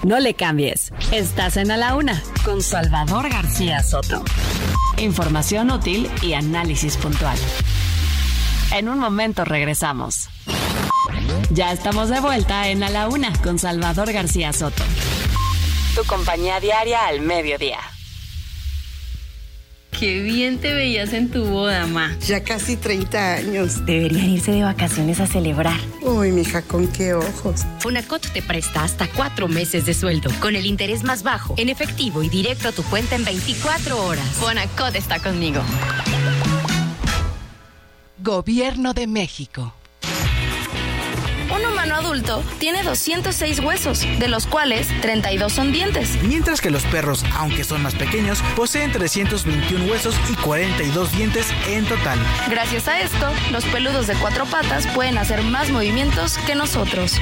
No le cambies. Estás en A la Una con Salvador García Soto. Información útil y análisis puntual. En un momento regresamos. Ya estamos de vuelta en A la Una con Salvador García Soto. Tu compañía diaria al mediodía. Qué bien te veías en tu boda, ma. Ya casi 30 años. Deberían irse de vacaciones a celebrar. Uy, mija, con qué ojos. Fonacot te presta hasta cuatro meses de sueldo, con el interés más bajo, en efectivo y directo a tu cuenta en 24 horas. Fonacot está conmigo. Gobierno de México. Adulto tiene 206 huesos, de los cuales 32 son dientes. Mientras que los perros, aunque son más pequeños, poseen 321 huesos y 42 dientes en total. Gracias a esto, los peludos de cuatro patas pueden hacer más movimientos que nosotros.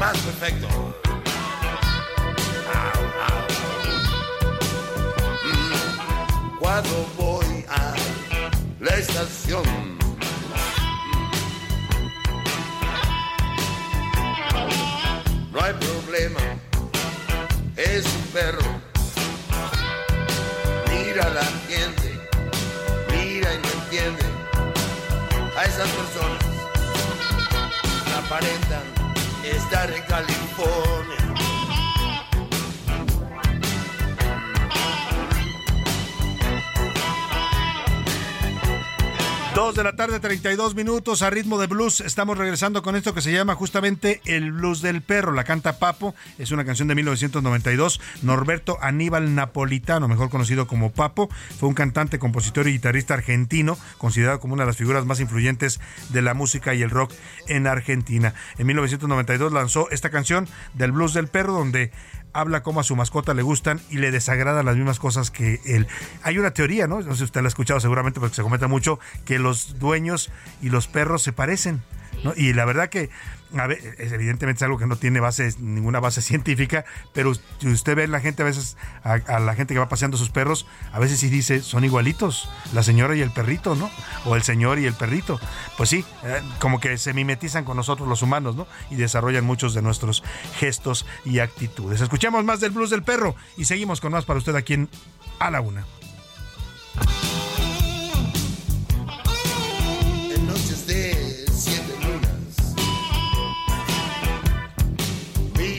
Más perfecto. Cuando voy a la estación. No hay problema es un perro. Mira la gente, mira y no entiende a esas personas aparentan estar en California. Dos de la tarde, 32 minutos a ritmo de blues. Estamos regresando con esto que se llama justamente El Blues del Perro. La canta Papo. Es una canción de 1992. Norberto Aníbal Napolitano, mejor conocido como Papo, fue un cantante, compositor y guitarrista argentino, considerado como una de las figuras más influyentes de la música y el rock en Argentina. En 1992 lanzó esta canción del Blues del Perro, donde habla como a su mascota le gustan y le desagradan las mismas cosas que él. Hay una teoría, ¿no? No sé si usted la ha escuchado seguramente porque se comenta mucho, que los dueños y los perros se parecen. ¿No? Y la verdad que es- evidentemente es algo que no tiene base, ninguna base científica, pero si usted ve la gente a veces, a, la gente que va paseando sus perros, a veces sí dice, son igualitos, la señora y el perrito, ¿no? O el señor y el perrito. Pues sí, eh, como que se mimetizan con nosotros los humanos, ¿no? Y desarrollan muchos de nuestros gestos y actitudes. Escuchemos más del blues del perro y seguimos con más para usted aquí en A la Una.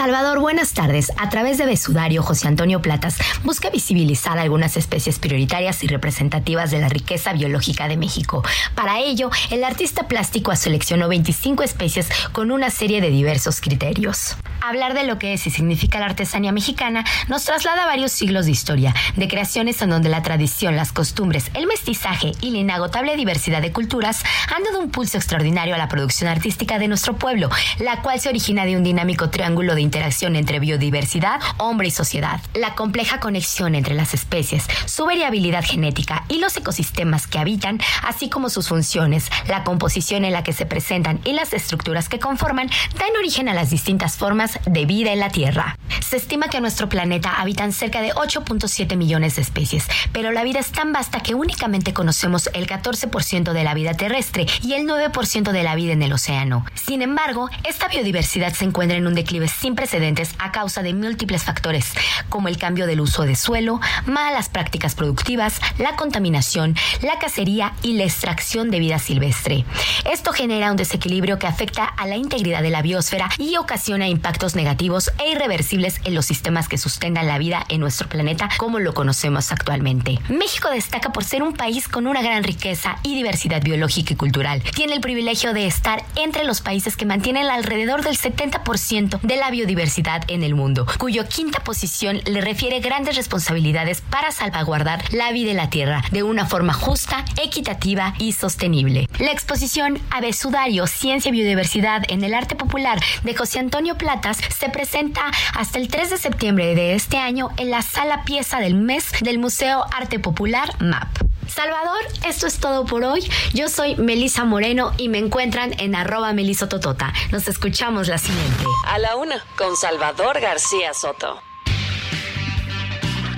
Salvador, buenas tardes. A través de Besudario, José Antonio Platas busca visibilizar algunas especies prioritarias y representativas de la riqueza biológica de México. Para ello, el artista plástico seleccionó 25 especies con una serie de diversos criterios. Hablar de lo que es y significa la artesanía mexicana nos traslada a varios siglos de historia, de creaciones en donde la tradición, las costumbres, el mestizaje y la inagotable diversidad de culturas han dado un pulso extraordinario a la producción artística de nuestro pueblo, la cual se origina de un dinámico triángulo de interacción entre biodiversidad, hombre y sociedad. La compleja conexión entre las especies, su variabilidad genética y los ecosistemas que habitan, así como sus funciones, la composición en la que se presentan y las estructuras que conforman, dan origen a las distintas formas de vida en la Tierra. Se estima que en nuestro planeta habitan cerca de 8.7 millones de especies, pero la vida es tan vasta que únicamente conocemos el 14% de la vida terrestre y el 9% de la vida en el océano. Sin embargo, esta biodiversidad se encuentra en un declive sin precedentes a causa de múltiples factores, como el cambio del uso de suelo, malas prácticas productivas, la contaminación, la cacería y la extracción de vida silvestre. Esto genera un desequilibrio que afecta a la integridad de la biosfera y ocasiona impactos negativos e irreversibles en los sistemas que sustentan la vida en nuestro planeta como lo conocemos actualmente. México destaca por ser un país con una gran riqueza y diversidad biológica y cultural. Tiene el privilegio de estar entre los países que mantienen alrededor del 70% de la biodiversidad en el mundo, cuyo quinta posición le refiere grandes responsabilidades para salvaguardar la vida en la Tierra de una forma justa, equitativa y sostenible. La exposición Abesudario, Ciencia y Biodiversidad en el Arte Popular de José Antonio Se presenta hasta el 3 de septiembre de este año en la sala pieza del mes del Museo Arte Popular MAP. Salvador, esto es todo por hoy. Yo soy Melisa Moreno y me encuentran en arroba melisototota. Nos escuchamos la siguiente. A la una. Con Salvador García Soto.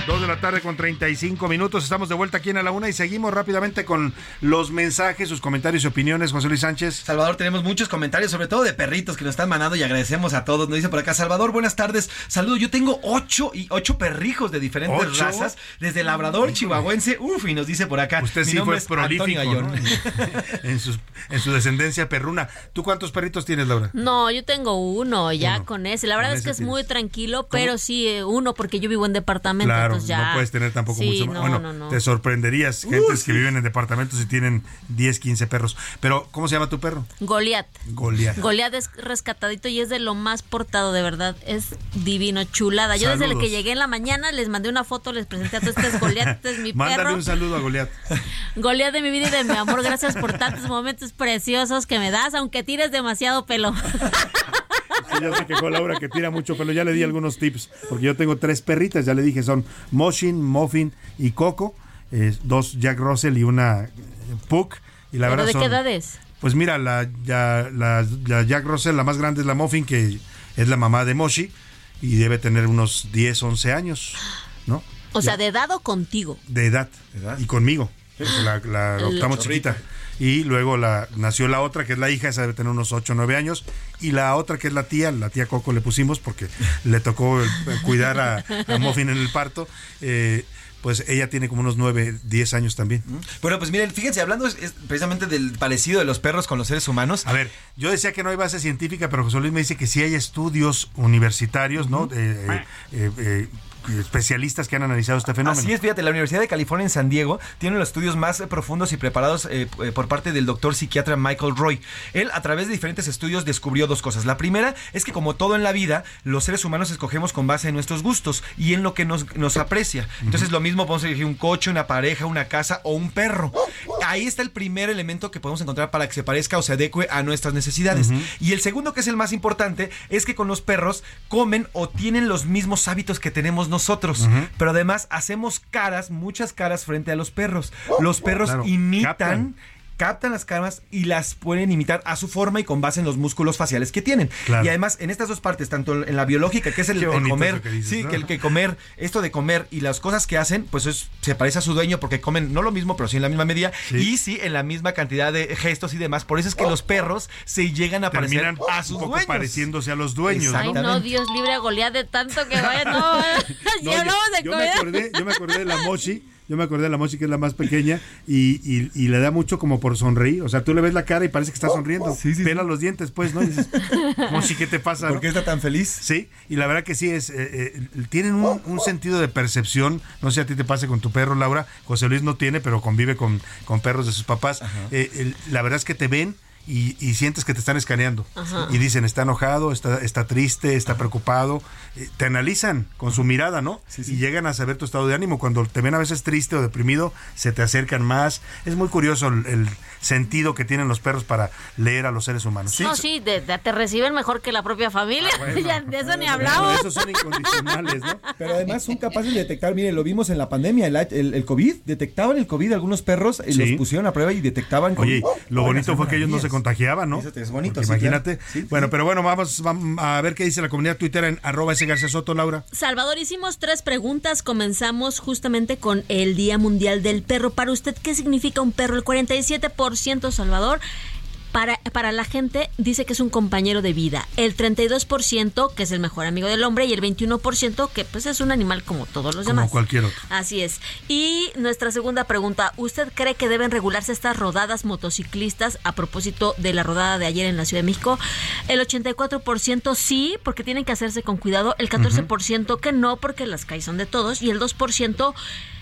Dos de la tarde con 35 minutos. Estamos de vuelta aquí en A la Una y seguimos rápidamente con los mensajes, sus comentarios y opiniones. José Luis Sánchez. Salvador, tenemos muchos comentarios, sobre todo de perritos que nos están mandando y agradecemos a todos. Nos dice por acá, Salvador, buenas tardes. Saludos, yo tengo ocho y ocho perrijos de diferentes ¿Ocho? razas, desde labrador, chihuahuense, uf, y nos dice por acá. Usted mi sí nombre fue prolífico. ¿no? en, sus- en su descendencia perruna. ¿Tú cuántos perritos tienes, Laura? No, yo tengo uno ya Uno. con ese. La verdad es que es muy tranquilo, pero sí eh, uno porque yo vivo en departamento, Claro, ya. no puedes tener tampoco Sí, mucho más. no, bueno, no, no. te sorprenderías, gentes que viven en departamentos y tienen 10, 15 perros. Pero, ¿cómo se llama tu perro? Goliat. Goliat. Goliat es rescatadito y es de lo más portado, de verdad. Es divino, chulada. Yo desde el Saludos. que llegué en la mañana les mandé una foto, les presenté a todos. Este es Goliat, este es mi Mándale perro. un saludo a Goliat. Goliat de mi vida y de mi amor. Gracias por tantos momentos preciosos que me das, aunque tires demasiado pelo. Sí, ya se quejó Laura que tira mucho pelo. Ya le di algunos tips, porque yo tengo tres perritas, ya le dije, son Moshin, Muffin y Coco, eh, dos Jack Russell y una eh, Puck. Y la ¿Pero verdad de son, qué edades? Pues mira, la, ya- la- la Jack Russell, la más grande es la Muffin, que es la mamá de Moshi, y debe tener unos 10, 11 años, ¿no? O sea, de edad o contigo. De edad, y conmigo. porque La, la adoptamos chiquita. Y luego la, nació la otra, que es la hija, esa debe tener unos 8 o 9 años. y la otra que es la tía, la tía Coco le pusimos porque le tocó eh, cuidar a, a Muffin en el parto. eh, pues ella tiene como unos 9, 10 años también. Bueno, pues miren, fíjense, hablando es- es precisamente del parecido de los perros con los seres humanos. A ver, yo decía que no hay base científica, pero José Luis me dice que sí hay estudios universitarios, ¿no? Eh, eh, eh, eh, especialistas que han analizado este fenómeno. Así es, fíjate, la Universidad de California en San Diego tiene los estudios más profundos y preparados eh, eh, por parte del doctor psiquiatra Michael Roy. Él, a través de diferentes estudios, descubrió dos cosas. La primera es que, como todo en la vida, los seres humanos escogemos con base en nuestros gustos y en lo que nos, nos aprecia. Entonces, lo mismo podemos elegir un coche, una pareja, una casa o un perro. Ahí está el primer elemento que podemos encontrar para que se parezca o se adecue a nuestras necesidades. Y el segundo, que es el más importante, es que con los perros comen o tienen los mismos hábitos que tenemos nosotros. Pero además hacemos caras, muchas caras frente a los perros. Los perros Claro, imitan. captan. Captan. las caras y las pueden imitar a su forma y con base en los músculos faciales que tienen. Claro. Y además, en estas dos partes, tanto en la biológica, que es el, el comer, que dices, sí, ¿no? que el que comer, esto de comer y las cosas que hacen, pues es- se parece a su dueño porque comen no lo mismo, pero sí en la misma medida y sí en la misma cantidad de gestos y demás. Por eso es que los perros se llegan a parecer Terminan a sus un poco dueños. pareciéndose a los dueños. Ay, ¿no? no, Dios libre a Goliat de tanto que vaya. No, No, hablamos de yo, me acordé, yo me acordé de la Mochi, yo me acordé de la Mochi que es la más pequeña y, y- y le da mucho como por sonreír. O sea, tú le ves la cara y parece que está sonriendo. Pela los dientes, pues, ¿no? Y dices, Mochi, ¿qué te pasa? ¿Por qué está tan feliz? Sí, y la verdad que sí, es eh, eh, tienen un, un sentido de percepción. No sé si a ti te pase con tu perro, Laura. José Luis no tiene, pero convive con, con perros de sus papás. Eh, el- la verdad es que te ven. Y, y sientes que te están escaneando. Ajá. Y dicen, está enojado, está, está triste, está preocupado. Eh, te analizan con su mirada, ¿no? Y llegan a saber tu estado de ánimo. Cuando te ven a veces triste o deprimido, se te acercan más. Es muy curioso el, el sentido que tienen los perros para leer a los seres humanos. no, sí, de- de- te reciben mejor que la propia familia. Ya de eso ni hablamos. Esos son incondicionales, ¿no? Pero además son capaces de detectar, mire, lo vimos en la pandemia, el, el- el COVID, detectaban el COVID, algunos perros eh, Sí. los pusieron a prueba y detectaban Oye, COVID. lo bonito fue que ellos no se contagiaban, ¿no? Eso es bonito, sí, imagínate. claro. Sí, bueno, sí. pero bueno, vamos, vamos a ver qué dice la comunidad Twitter en arroba ese García Soto, Laura. Salvador, hicimos tres preguntas. Comenzamos justamente con el Día Mundial del Perro. Para usted, ¿qué significa un perro? El 47%, Salvador. Para, para la gente dice que es un compañero de vida. El 32% que es el mejor amigo del hombre y el 21% que pues es un animal como todos los Como demás. cualquier otro. Así es. Y nuestra segunda pregunta, ¿usted cree que deben regularse estas rodadas motociclistas a propósito de la rodada de ayer en la Ciudad de México? El 84% sí, porque tienen que hacerse con cuidado, el 14% que no, porque las calles son de todos, y el 2%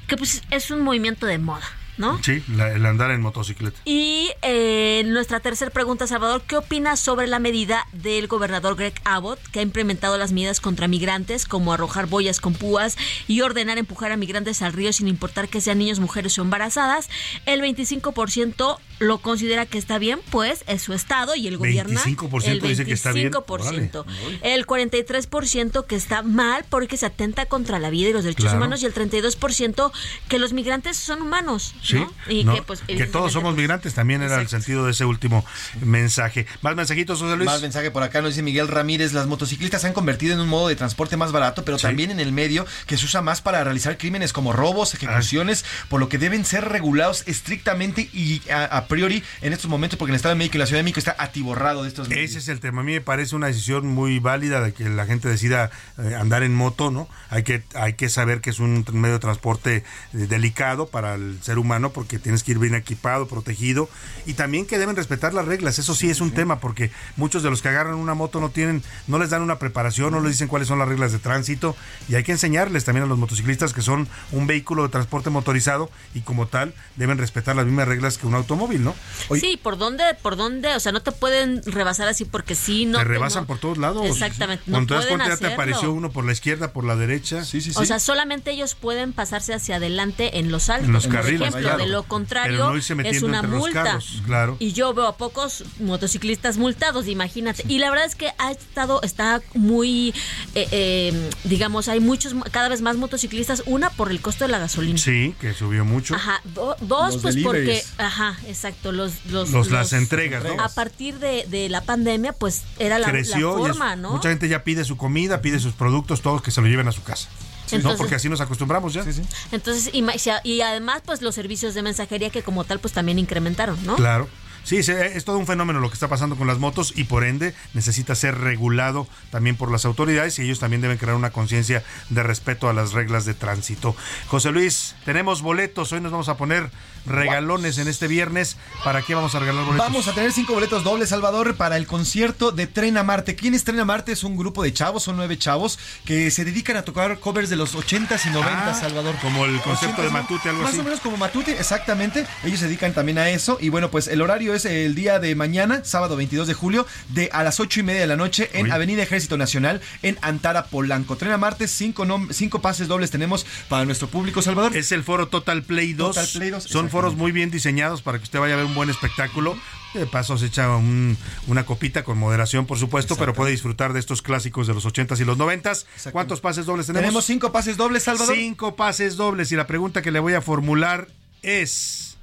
que pues es un movimiento de moda, ¿no? Sí, la- el andar en motocicleta. Y eh, nuestra tercera pregunta, Salvador, ¿qué opinas sobre la medida del gobernador Greg Abbott, que ha implementado las medidas contra migrantes, como arrojar boyas con púas y ordenar empujar a migrantes al río sin importar que sean niños, mujeres o embarazadas? El 25% lo considera que está bien, pues es su estado y el gobierno. 25% el dice que está bien. 25%. El 43% que está mal porque se atenta contra la vida y los derechos Claro. humanos y el 32% que los migrantes son humanos. Sí, ¿no? Y no, que, pues, que todos somos migrantes, también era el sentido de ese último mensaje. Más mensajitos, José Luis. Más mensaje por acá, nos dice Miguel Ramírez, las motociclistas se han convertido en un modo de transporte más barato, pero también en el medio que se usa más para realizar crímenes como robos, ejecuciones, por lo que deben ser regulados estrictamente y a, a priori en estos momentos, porque el Estado de México y la Ciudad de México está atiborrado de estos medios. Ese es el tema. A mí me parece una decisión muy válida de que la gente decida eh, andar en moto, ¿no? Hay que, hay que saber que es un medio de transporte eh, delicado para el ser humano porque tienes que ir bien equipado, protegido y también que deben respetar las reglas. Eso sí es un tema porque muchos de los que agarran una moto no tienen, no les dan una preparación, no les dicen cuáles son las reglas de tránsito y hay que enseñarles también a los motociclistas que son un vehículo de transporte motorizado y como tal deben respetar las mismas reglas que un automóvil, ¿no? Sí, ¿por dónde, por dónde? O sea, no te pueden rebasar así porque sí, no. te rebasan no- por todos lados. Exactamente. No Cuando te das pueden cuenta ya te apareció uno por la izquierda, por la derecha. Sí, sí, O sea, solamente ellos pueden pasarse hacia adelante en los altos. En los por carriles, ejemplo, claro. de lo contrario, no es una entre los multa. carros, claro. Y yo veo a pocos motociclistas multados, imagínate. Y la verdad es que ha estado, está muy, eh, eh, digamos, hay muchos, cada vez más motociclistas. Una, por el costo de la gasolina. Sí, que subió mucho. Ajá, do- dos, Los pues porque, ajá, exacto, los, los, Los- las entregas, ¿no? A partir de, de la pandemia, pues era la, la Creció es- forma, ¿no? mucha gente ya pide su comida, pide sus productos, todos que se lo lleven a su casa. no, Entonces- porque así nos acostumbramos ya. Entonces, y, ma- y además, pues los servicios de mensajería que como tal, pues también incrementaron, ¿no? Claro. Sí, se- es todo un fenómeno lo que está pasando con las motos y por ende necesita ser regulado también por las autoridades y ellos también deben crear una conciencia de respeto a las reglas de tránsito. José Luis, tenemos boletos, hoy nos vamos a poner regalones en este viernes. ¿Para qué vamos a regalar boletos? Vamos a tener cinco boletos dobles, Salvador, para el concierto de Tren a Marte. ¿Quién es Tren a Marte? Es un grupo de chavos, son nueve chavos, que se dedican a tocar covers de los 80s y 90s, Ah, Salvador. como el concepto 80s, de. Matute, algo Más así. o menos como Matute, exactamente. Ellos se dedican también a eso. Y bueno, pues el horario es el día de mañana, sábado 22 de julio, de a las ocho y media de la noche en. Avenida Ejército Nacional, en Antara, Polanco. Tren a Marte, cinco, cinco pases dobles tenemos para nuestro público, Salvador. Es el foro Total Play 2. Total Play 2, Son foros muy bien diseñados para que usted vaya a ver un buen espectáculo. De paso se echa un- una copita con moderación, por supuesto, pero puede disfrutar de estos clásicos de los 80s y los 90s. ¿Cuántos pases dobles tenemos? Tenemos cinco pases dobles, Salvador. Cinco pases dobles y la pregunta que le voy a formular es...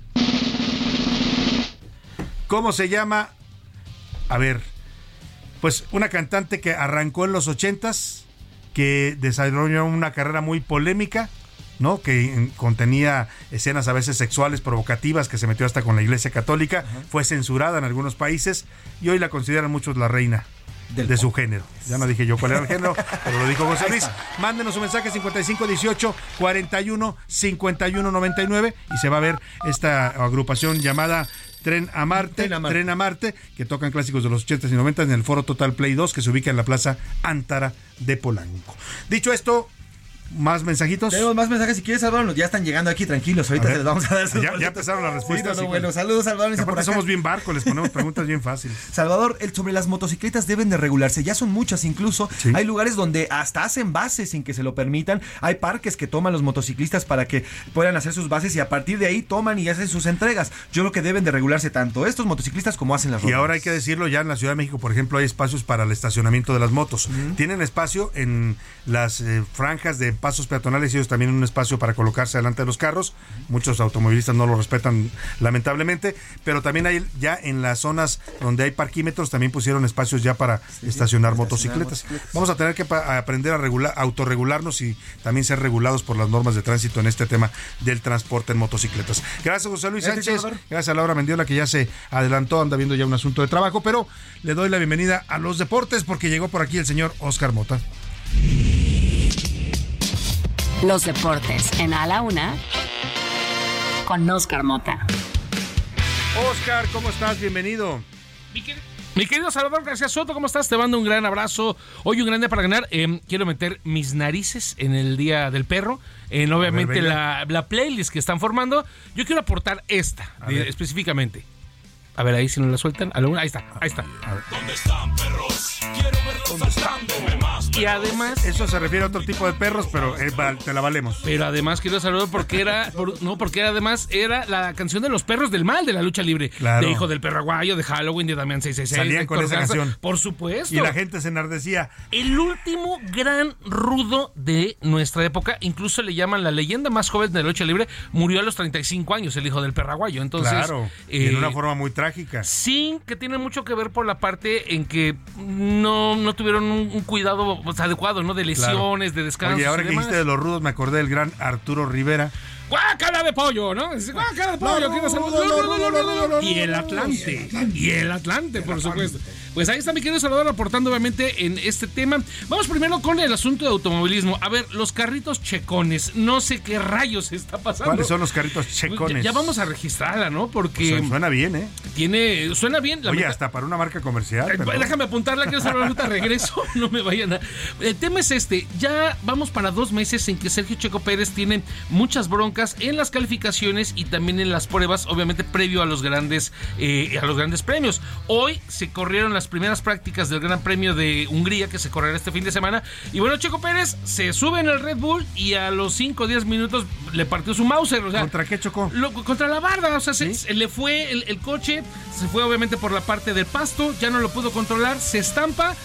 ¿Cómo se llama? A ver, pues una cantante que arrancó en los 80s, que desarrolló una carrera muy polémica, ¿no? Que contenía escenas a veces sexuales provocativas, que se metió hasta con la Iglesia Católica, fue censurada en algunos países y hoy la consideran muchos la reina. de su género. Ya no dije yo cuál era el género, pero lo dijo José Luis. Mándenos un mensaje 5518 41 51 99 y se va a ver esta agrupación llamada Tren a Marte, Tren a Marte. Tren a Marte, que tocan clásicos de los 80 y 90 en el Foro Total Play 2 que se ubica en la Plaza Antara de Polanco. Dicho esto, más mensajitos. Tenemos más mensajes si quieres, Salvador. Ya están llegando aquí, tranquilos. Ahorita se les vamos a dar sus Ya- ya empezaron las respuestas, Sí, no, bueno, saludos, Salvador. Aparte por acá. somos bien barcos, les ponemos preguntas bien fáciles. Salvador, el, sobre las motocicletas deben de regularse, ya son muchas incluso. Hay lugares donde hasta hacen bases sin que se lo permitan. Hay parques que toman los motociclistas para que puedan hacer sus bases y a partir de ahí toman y hacen sus entregas. Yo creo que deben de regularse tanto estos motociclistas como hacen las Y rodadas. ahora hay que decirlo, ya en la Ciudad de México, por ejemplo, hay espacios para el estacionamiento de las motos. Tienen espacio en las eh, franjas de pasos peatonales y ellos también un espacio para colocarse delante de los carros. Muchos automovilistas no lo respetan, lamentablemente, pero también hay ya en las zonas donde hay parquímetros también pusieron espacios ya para estacionar motocicletas. Vamos a tener que aprender a regular, a autorregularnos y también ser regulados por las normas de tránsito en este tema del transporte en motocicletas. Gracias, José Luis Sánchez. Gracias a Laura Mendiola que ya se adelantó, anda viendo ya un asunto de trabajo, pero le doy la bienvenida a los deportes porque llegó por aquí el señor Oscar Mota. Los deportes en A la Una con Oscar Mota. Oscar, ¿cómo estás? Bienvenido. Mi querido Salvador García Soto, ¿cómo estás? Te mando un gran abrazo. Hoy un gran día para ganar. Eh, quiero meter mis narices en el Día del Perro. En obviamente la, la playlist que están formando. Yo quiero aportar esta de- específicamente. A ver, ahí si nos la sueltan. A la una, ahí está, ahí está. ¿Dónde están perros? Quiero verlos saltándome más. Y además... Eso se refiere a otro tipo de perros, pero eh, va- te la valemos. Pero además quiero saludar porque era, por- no, porque era además era la canción de los perros del mal de la lucha libre. Claro. De Hijo del Perro Aguayo, de Halloween, de Damián 666. Salían con esa Garza. canción. Por supuesto. Y la gente se enardecía. El último gran rudo de nuestra época, incluso le llaman la leyenda más joven de la lucha libre, murió a los 35 años, el hijo del perraguayo. Entonces, claro. y en eh, una forma muy trágica. Sí, que tiene mucho que ver por la parte en que no, no tuvieron un, un cuidado pues, adecuado, ¿no? De lesiones, de descanso. Oye, ahora que dijiste de los rudos, me acordé del gran Arturo Rivera. ¡Guácala de pollo! ¿no? ¡Guácala de pollo! Y el Atlante. Y el Atlante, por supuesto. Pues ahí está mi querido Salvador aportando obviamente en este tema. Vamos primero con el asunto de automovilismo. A ver, los carritos checones. No sé qué rayos está pasando. ¿Cuáles son los carritos checones? Ya, ya vamos a registrarla, ¿no? Porque Pues, suena bien, ¿eh? tiene suena bien. La Oye, meta- hasta para una marca comercial. eh. Déjame apuntarla, quiero hacer una ruta regreso. No me vayan a. El tema es este: ya vamos para dos meses en que Sergio Checo Pérez tiene muchas broncas en las calificaciones y también en las pruebas, obviamente previo a los grandes, eh, a los grandes premios. Hoy se corrieron las primeras prácticas del Gran Premio de Hungría que se correrá este fin de semana. Y bueno, Checo Pérez se sube en el Red Bull y a los 5 o 10 minutos le partió su Mauser. O sea, ¿Contra qué chocó? lo- contra la barda, o sea, se, se le fue el, el coche, se fue obviamente por la parte del pasto, ya no lo pudo controlar, se estampa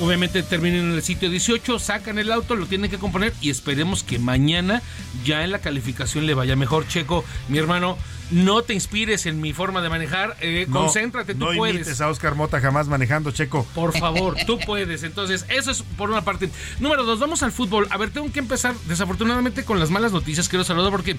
Obviamente terminan en el sitio 18, sacan el auto, lo tienen que componer y esperemos que mañana ya en la calificación le vaya mejor. Checo, mi hermano, no te inspires en mi forma de manejar, eh, No, concéntrate, tú no puedes. imites a Oscar Mota jamás manejando, Checo. Por favor, tú puedes. Entonces, eso es por una parte. Número dos, vamos al fútbol. A ver, tengo que empezar desafortunadamente con las malas noticias, quiero saludar porque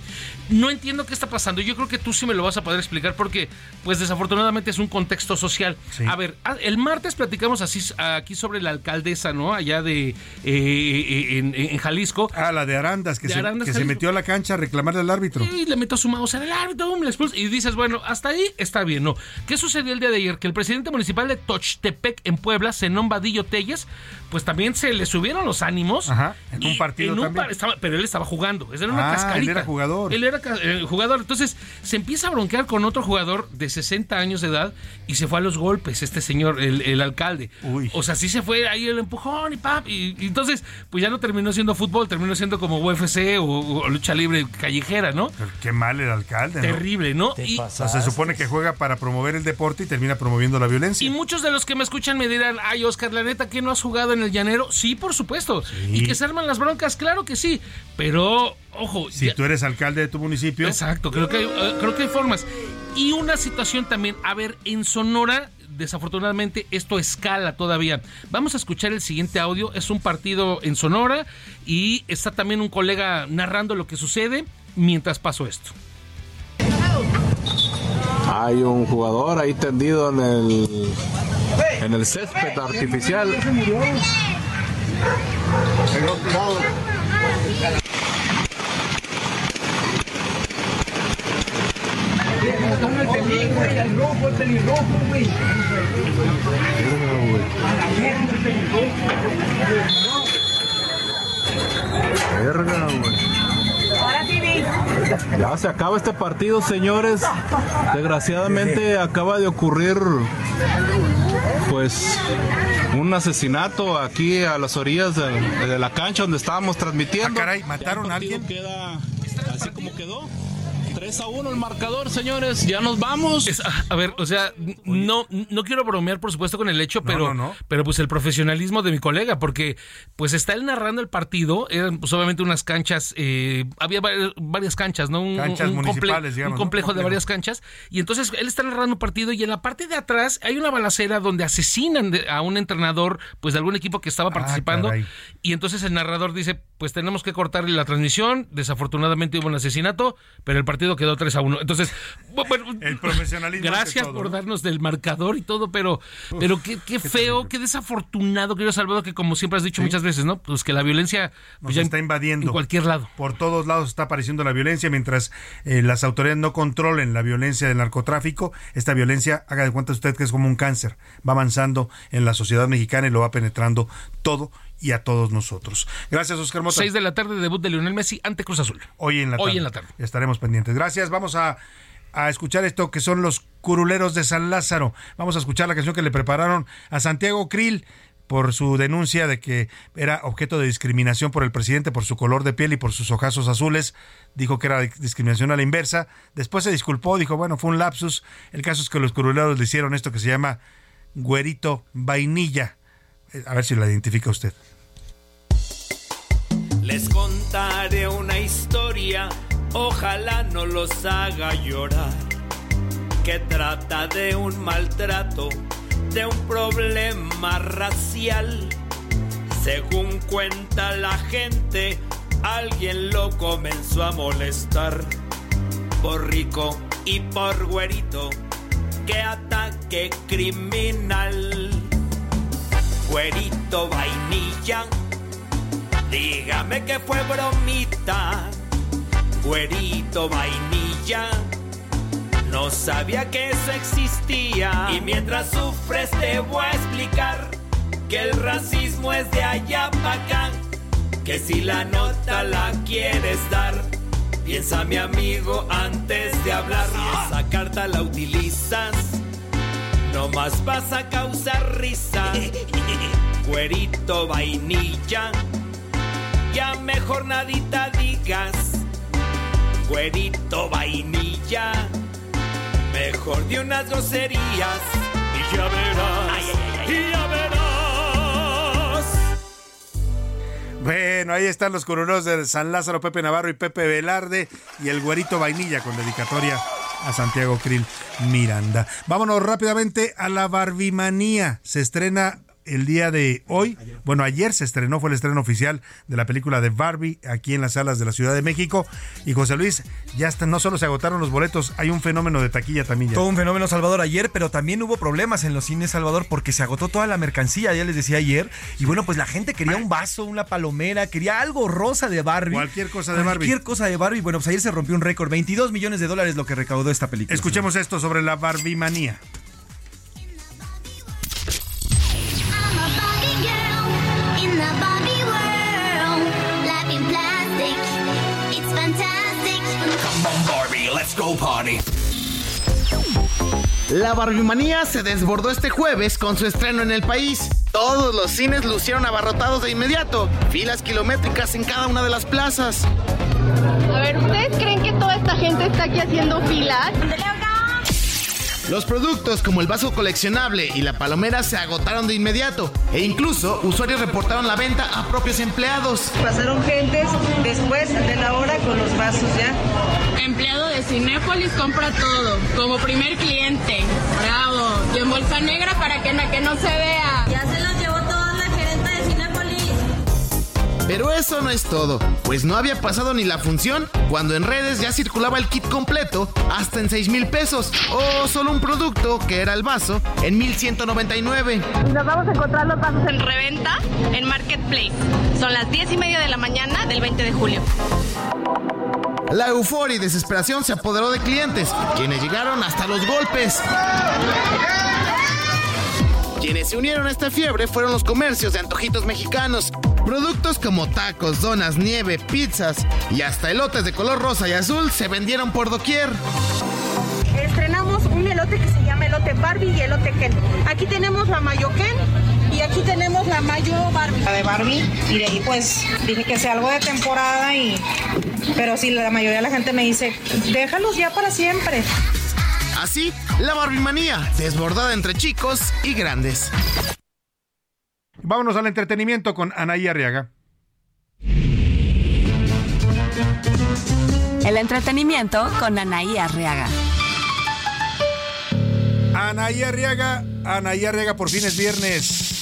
no entiendo qué está pasando. Yo creo que tú sí me lo vas a poder explicar porque, pues desafortunadamente es un contexto social. A ver, a- el martes platicamos así aquí sobre la alcaldesa, ¿no? Allá de eh, en, en Jalisco. Ah, la de Arandas, que, De se, Arandas, que se Jalisco. metió a la cancha a reclamarle al árbitro. Y le meto su mouse en el árbitro, expulsa. Y dices, bueno, hasta ahí está bien, ¿no? ¿Qué sucedió el día de ayer? Que el presidente municipal de Tochtepec en Puebla, Zenón Vadillo Telles, pues también se le subieron los ánimos. Ajá, en un partido en un también. par- estaba- pero él estaba jugando, era una Ah, cascarita. él era jugador. Él era eh, jugador. Entonces se empieza a bronquear con otro jugador de 60 años de edad y se fue a los golpes, este señor, el, el alcalde. O sea, sí se fue ahí el empujón y pap. Y, y entonces, pues ya no terminó siendo fútbol, terminó siendo como UFC o, o lucha libre callejera, ¿no? Pero qué mal el alcalde, ¿no? Terrible, ¿no? Y- O sea, se supone que juega para promover el deporte y termina promoviendo la violencia. Y muchos de los que me escuchan me dirán, ay Oscar, la neta, ¿que no has jugado en el llanero? Sí, por supuesto. Y que se arman las broncas, claro que sí. Pero, ojo. Si tú eres alcalde de tu municipio. Exacto, creo que, hay, eh, creo que hay formas. Y una situación también, a ver, en Sonora, desafortunadamente esto escala todavía. Vamos a escuchar el siguiente audio. Es un partido en Sonora y está también un colega narrando lo que sucede mientras pasó esto. Hay un jugador ahí tendido en el en el césped artificial. Verga, güey. Ya se acaba este partido, señores. Desgraciadamente acaba de ocurrir pues un asesinato aquí a las orillas de, de la cancha donde estábamos transmitiendo. Ah, caray, ¿mataron a alguien? Queda así como quedó. 3 a 1 el marcador, señores. Ya nos vamos. Es- a- a ver, o sea, no, no quiero bromear, por supuesto, con el hecho, pero, no, no. pero pues el profesionalismo de mi colega, porque pues está él narrando el partido, eran pues obviamente unas canchas, eh, había va- varias canchas, ¿no? Un, Canchas un municipales, digamos, un ¿no? complejo de varias canchas, y entonces él está narrando un partido y en la parte de atrás hay una balacera donde asesinan a un entrenador, pues de algún equipo que estaba participando, Ah, caray. y entonces el narrador dice, pues tenemos que cortarle la transmisión, desafortunadamente hubo un asesinato, pero el partido quedó 3 a 1. Entonces, bueno, El profesionalismo. Gracias todo, por ¿no? darnos del marcador y todo, pero, pero qué, qué feo, qué desafortunado, querido Salvador, que como siempre has dicho Sí. muchas veces, ¿no? Pues que la violencia Nos pues ya está invadiendo. en cualquier lado. Por todos lados está apareciendo la violencia mientras eh, las autoridades no controlen la violencia del narcotráfico. Esta violencia, haga de cuenta usted que es como un cáncer. Va avanzando en la sociedad mexicana y lo va penetrando todo y a todos nosotros. Gracias, Oscar Mota. 6 de la tarde, debut de Lionel Messi ante Cruz Azul. Hoy en la tarde. Hoy en la tarde. Estaremos pendientes. Gracias. Vamos a, a escuchar esto que son los curuleros de San Lázaro. Vamos a escuchar la canción que le prepararon a Santiago Krill por su denuncia de que era objeto de discriminación por el presidente por su color de piel y por sus ojazos azules. Dijo que era discriminación a la inversa. Después se disculpó, dijo, bueno, fue un lapsus. El caso es que los curuleros le hicieron esto que se llama güerito vainilla. Eh, A ver si la identifica usted. Les contaré una historia, ojalá no los haga llorar, que trata de un maltrato, de un problema racial. Según cuenta la gente, alguien lo comenzó a molestar, por rico y por güerito, que ataque criminal. Güerito vainilla Dígame que fue bromita, güerito vainilla. No sabía que eso existía. Y mientras sufres te voy a explicar que el racismo es de allá para acá. Que si la nota la quieres dar, piensa mi amigo antes de hablar. Y esa carta la utilizas, no más vas a causar risa. Güerito vainilla ya mejor nadita digas, güerito vainilla, mejor de unas groserías y ya verás, y ya verás. Bueno, ahí están los curulos de San Lázaro, Pepe Navarro y Pepe Velarde y el güerito vainilla con dedicatoria a Santiago Krill Miranda. Vámonos rápidamente a la Barbimanía. Se estrena el día de hoy, bueno, ayer se estrenó, fue el estreno oficial de la película de Barbie aquí en las salas de la Ciudad de México. Y José Luis, ya está, no solo se agotaron los boletos, hay un fenómeno de taquilla también ya. Todo un fenómeno Salvador ayer, pero también hubo problemas en los cines Salvador porque se agotó toda la mercancía, ya les decía ayer. Y bueno, pues la gente quería un vaso, una palomera, quería algo rosa de Barbie. Cualquier cosa de Barbie. Cualquier cosa de Barbie. Bueno, pues ayer se rompió un récord, 22 millones de dólares lo que recaudó esta película. Escuchemos esto sobre la Barbie manía. Let's go party. La Barbimanía se desbordó este jueves con su estreno en el país. Todos los cines lucieron abarrotados de inmediato, filas kilométricas en cada una de las plazas. A ver, ¿ustedes creen que toda esta gente está aquí haciendo filas? Los productos como el vaso coleccionable y la palomera se agotaron de inmediato e incluso usuarios reportaron la venta a propios empleados. Pasaron gentes después de la hora con los vasos ya. Empleado de Cinépolis compra todo, como primer cliente. Bravo. Y en bolsa negra para que, no- que no se vea. Ya se los Pero eso no es todo, pues no había pasado ni la función cuando en redes ya circulaba el kit completo hasta en 6 mil pesos o solo un producto que era el vaso en 1199. Y nos vamos a encontrar los vasos en reventa en Marketplace. Son las 10 y media de la mañana del 20 de julio. La euforia y desesperación se apoderó de clientes, quienes llegaron hasta los golpes. Quienes se unieron a esta fiebre fueron los comercios de antojitos mexicanos. Productos como tacos, donas, nieve, pizzas y hasta elotes de color rosa y azul se vendieron por doquier. Estrenamos un elote que se llama elote Barbie y elote Ken. Aquí tenemos la Mayo Ken y aquí tenemos la Mayo Barbie. La de Barbie y de ahí pues dije que sea algo de temporada y pero sí la mayoría de la gente me dice déjalos ya para siempre. Así, la barbimanía, desbordada entre chicos y grandes. Vámonos al entretenimiento con Anaí Arriaga. El entretenimiento con Anaí Arriaga. Anaí Arriaga, Anaí Arriaga, por fin es viernes.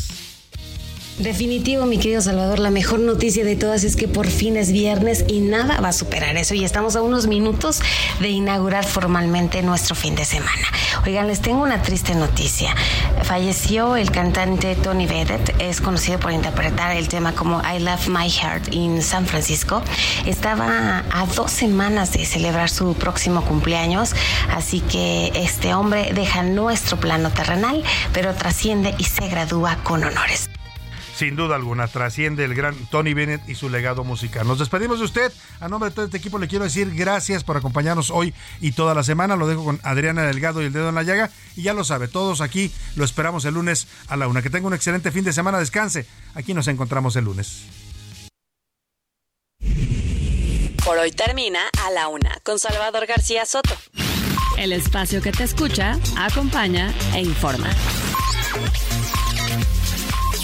Definitivo, mi querido Salvador, la mejor noticia de todas es que por fin es viernes y nada va a superar eso y estamos a unos minutos de inaugurar formalmente nuestro fin de semana. Oigan, les tengo una triste noticia. Falleció el cantante Tony Bennett, es conocido por interpretar el tema como I Love My Heart in San Francisco. Estaba a dos semanas de celebrar su próximo cumpleaños, así que este hombre deja nuestro plano terrenal, pero trasciende y se gradúa con honores. Sin duda alguna, trasciende el gran Tony Bennett y su legado musical. Nos despedimos de usted. A nombre de todo este equipo le quiero decir gracias por acompañarnos hoy y toda la semana. Lo dejo con Adriana Delgado y el dedo en la llaga. Y ya lo sabe, todos aquí lo esperamos el lunes a la una. Que tenga un excelente fin de semana. Descanse. Aquí nos encontramos el lunes. Por hoy termina a la una con Salvador García Soto. El espacio que te escucha, acompaña e informa.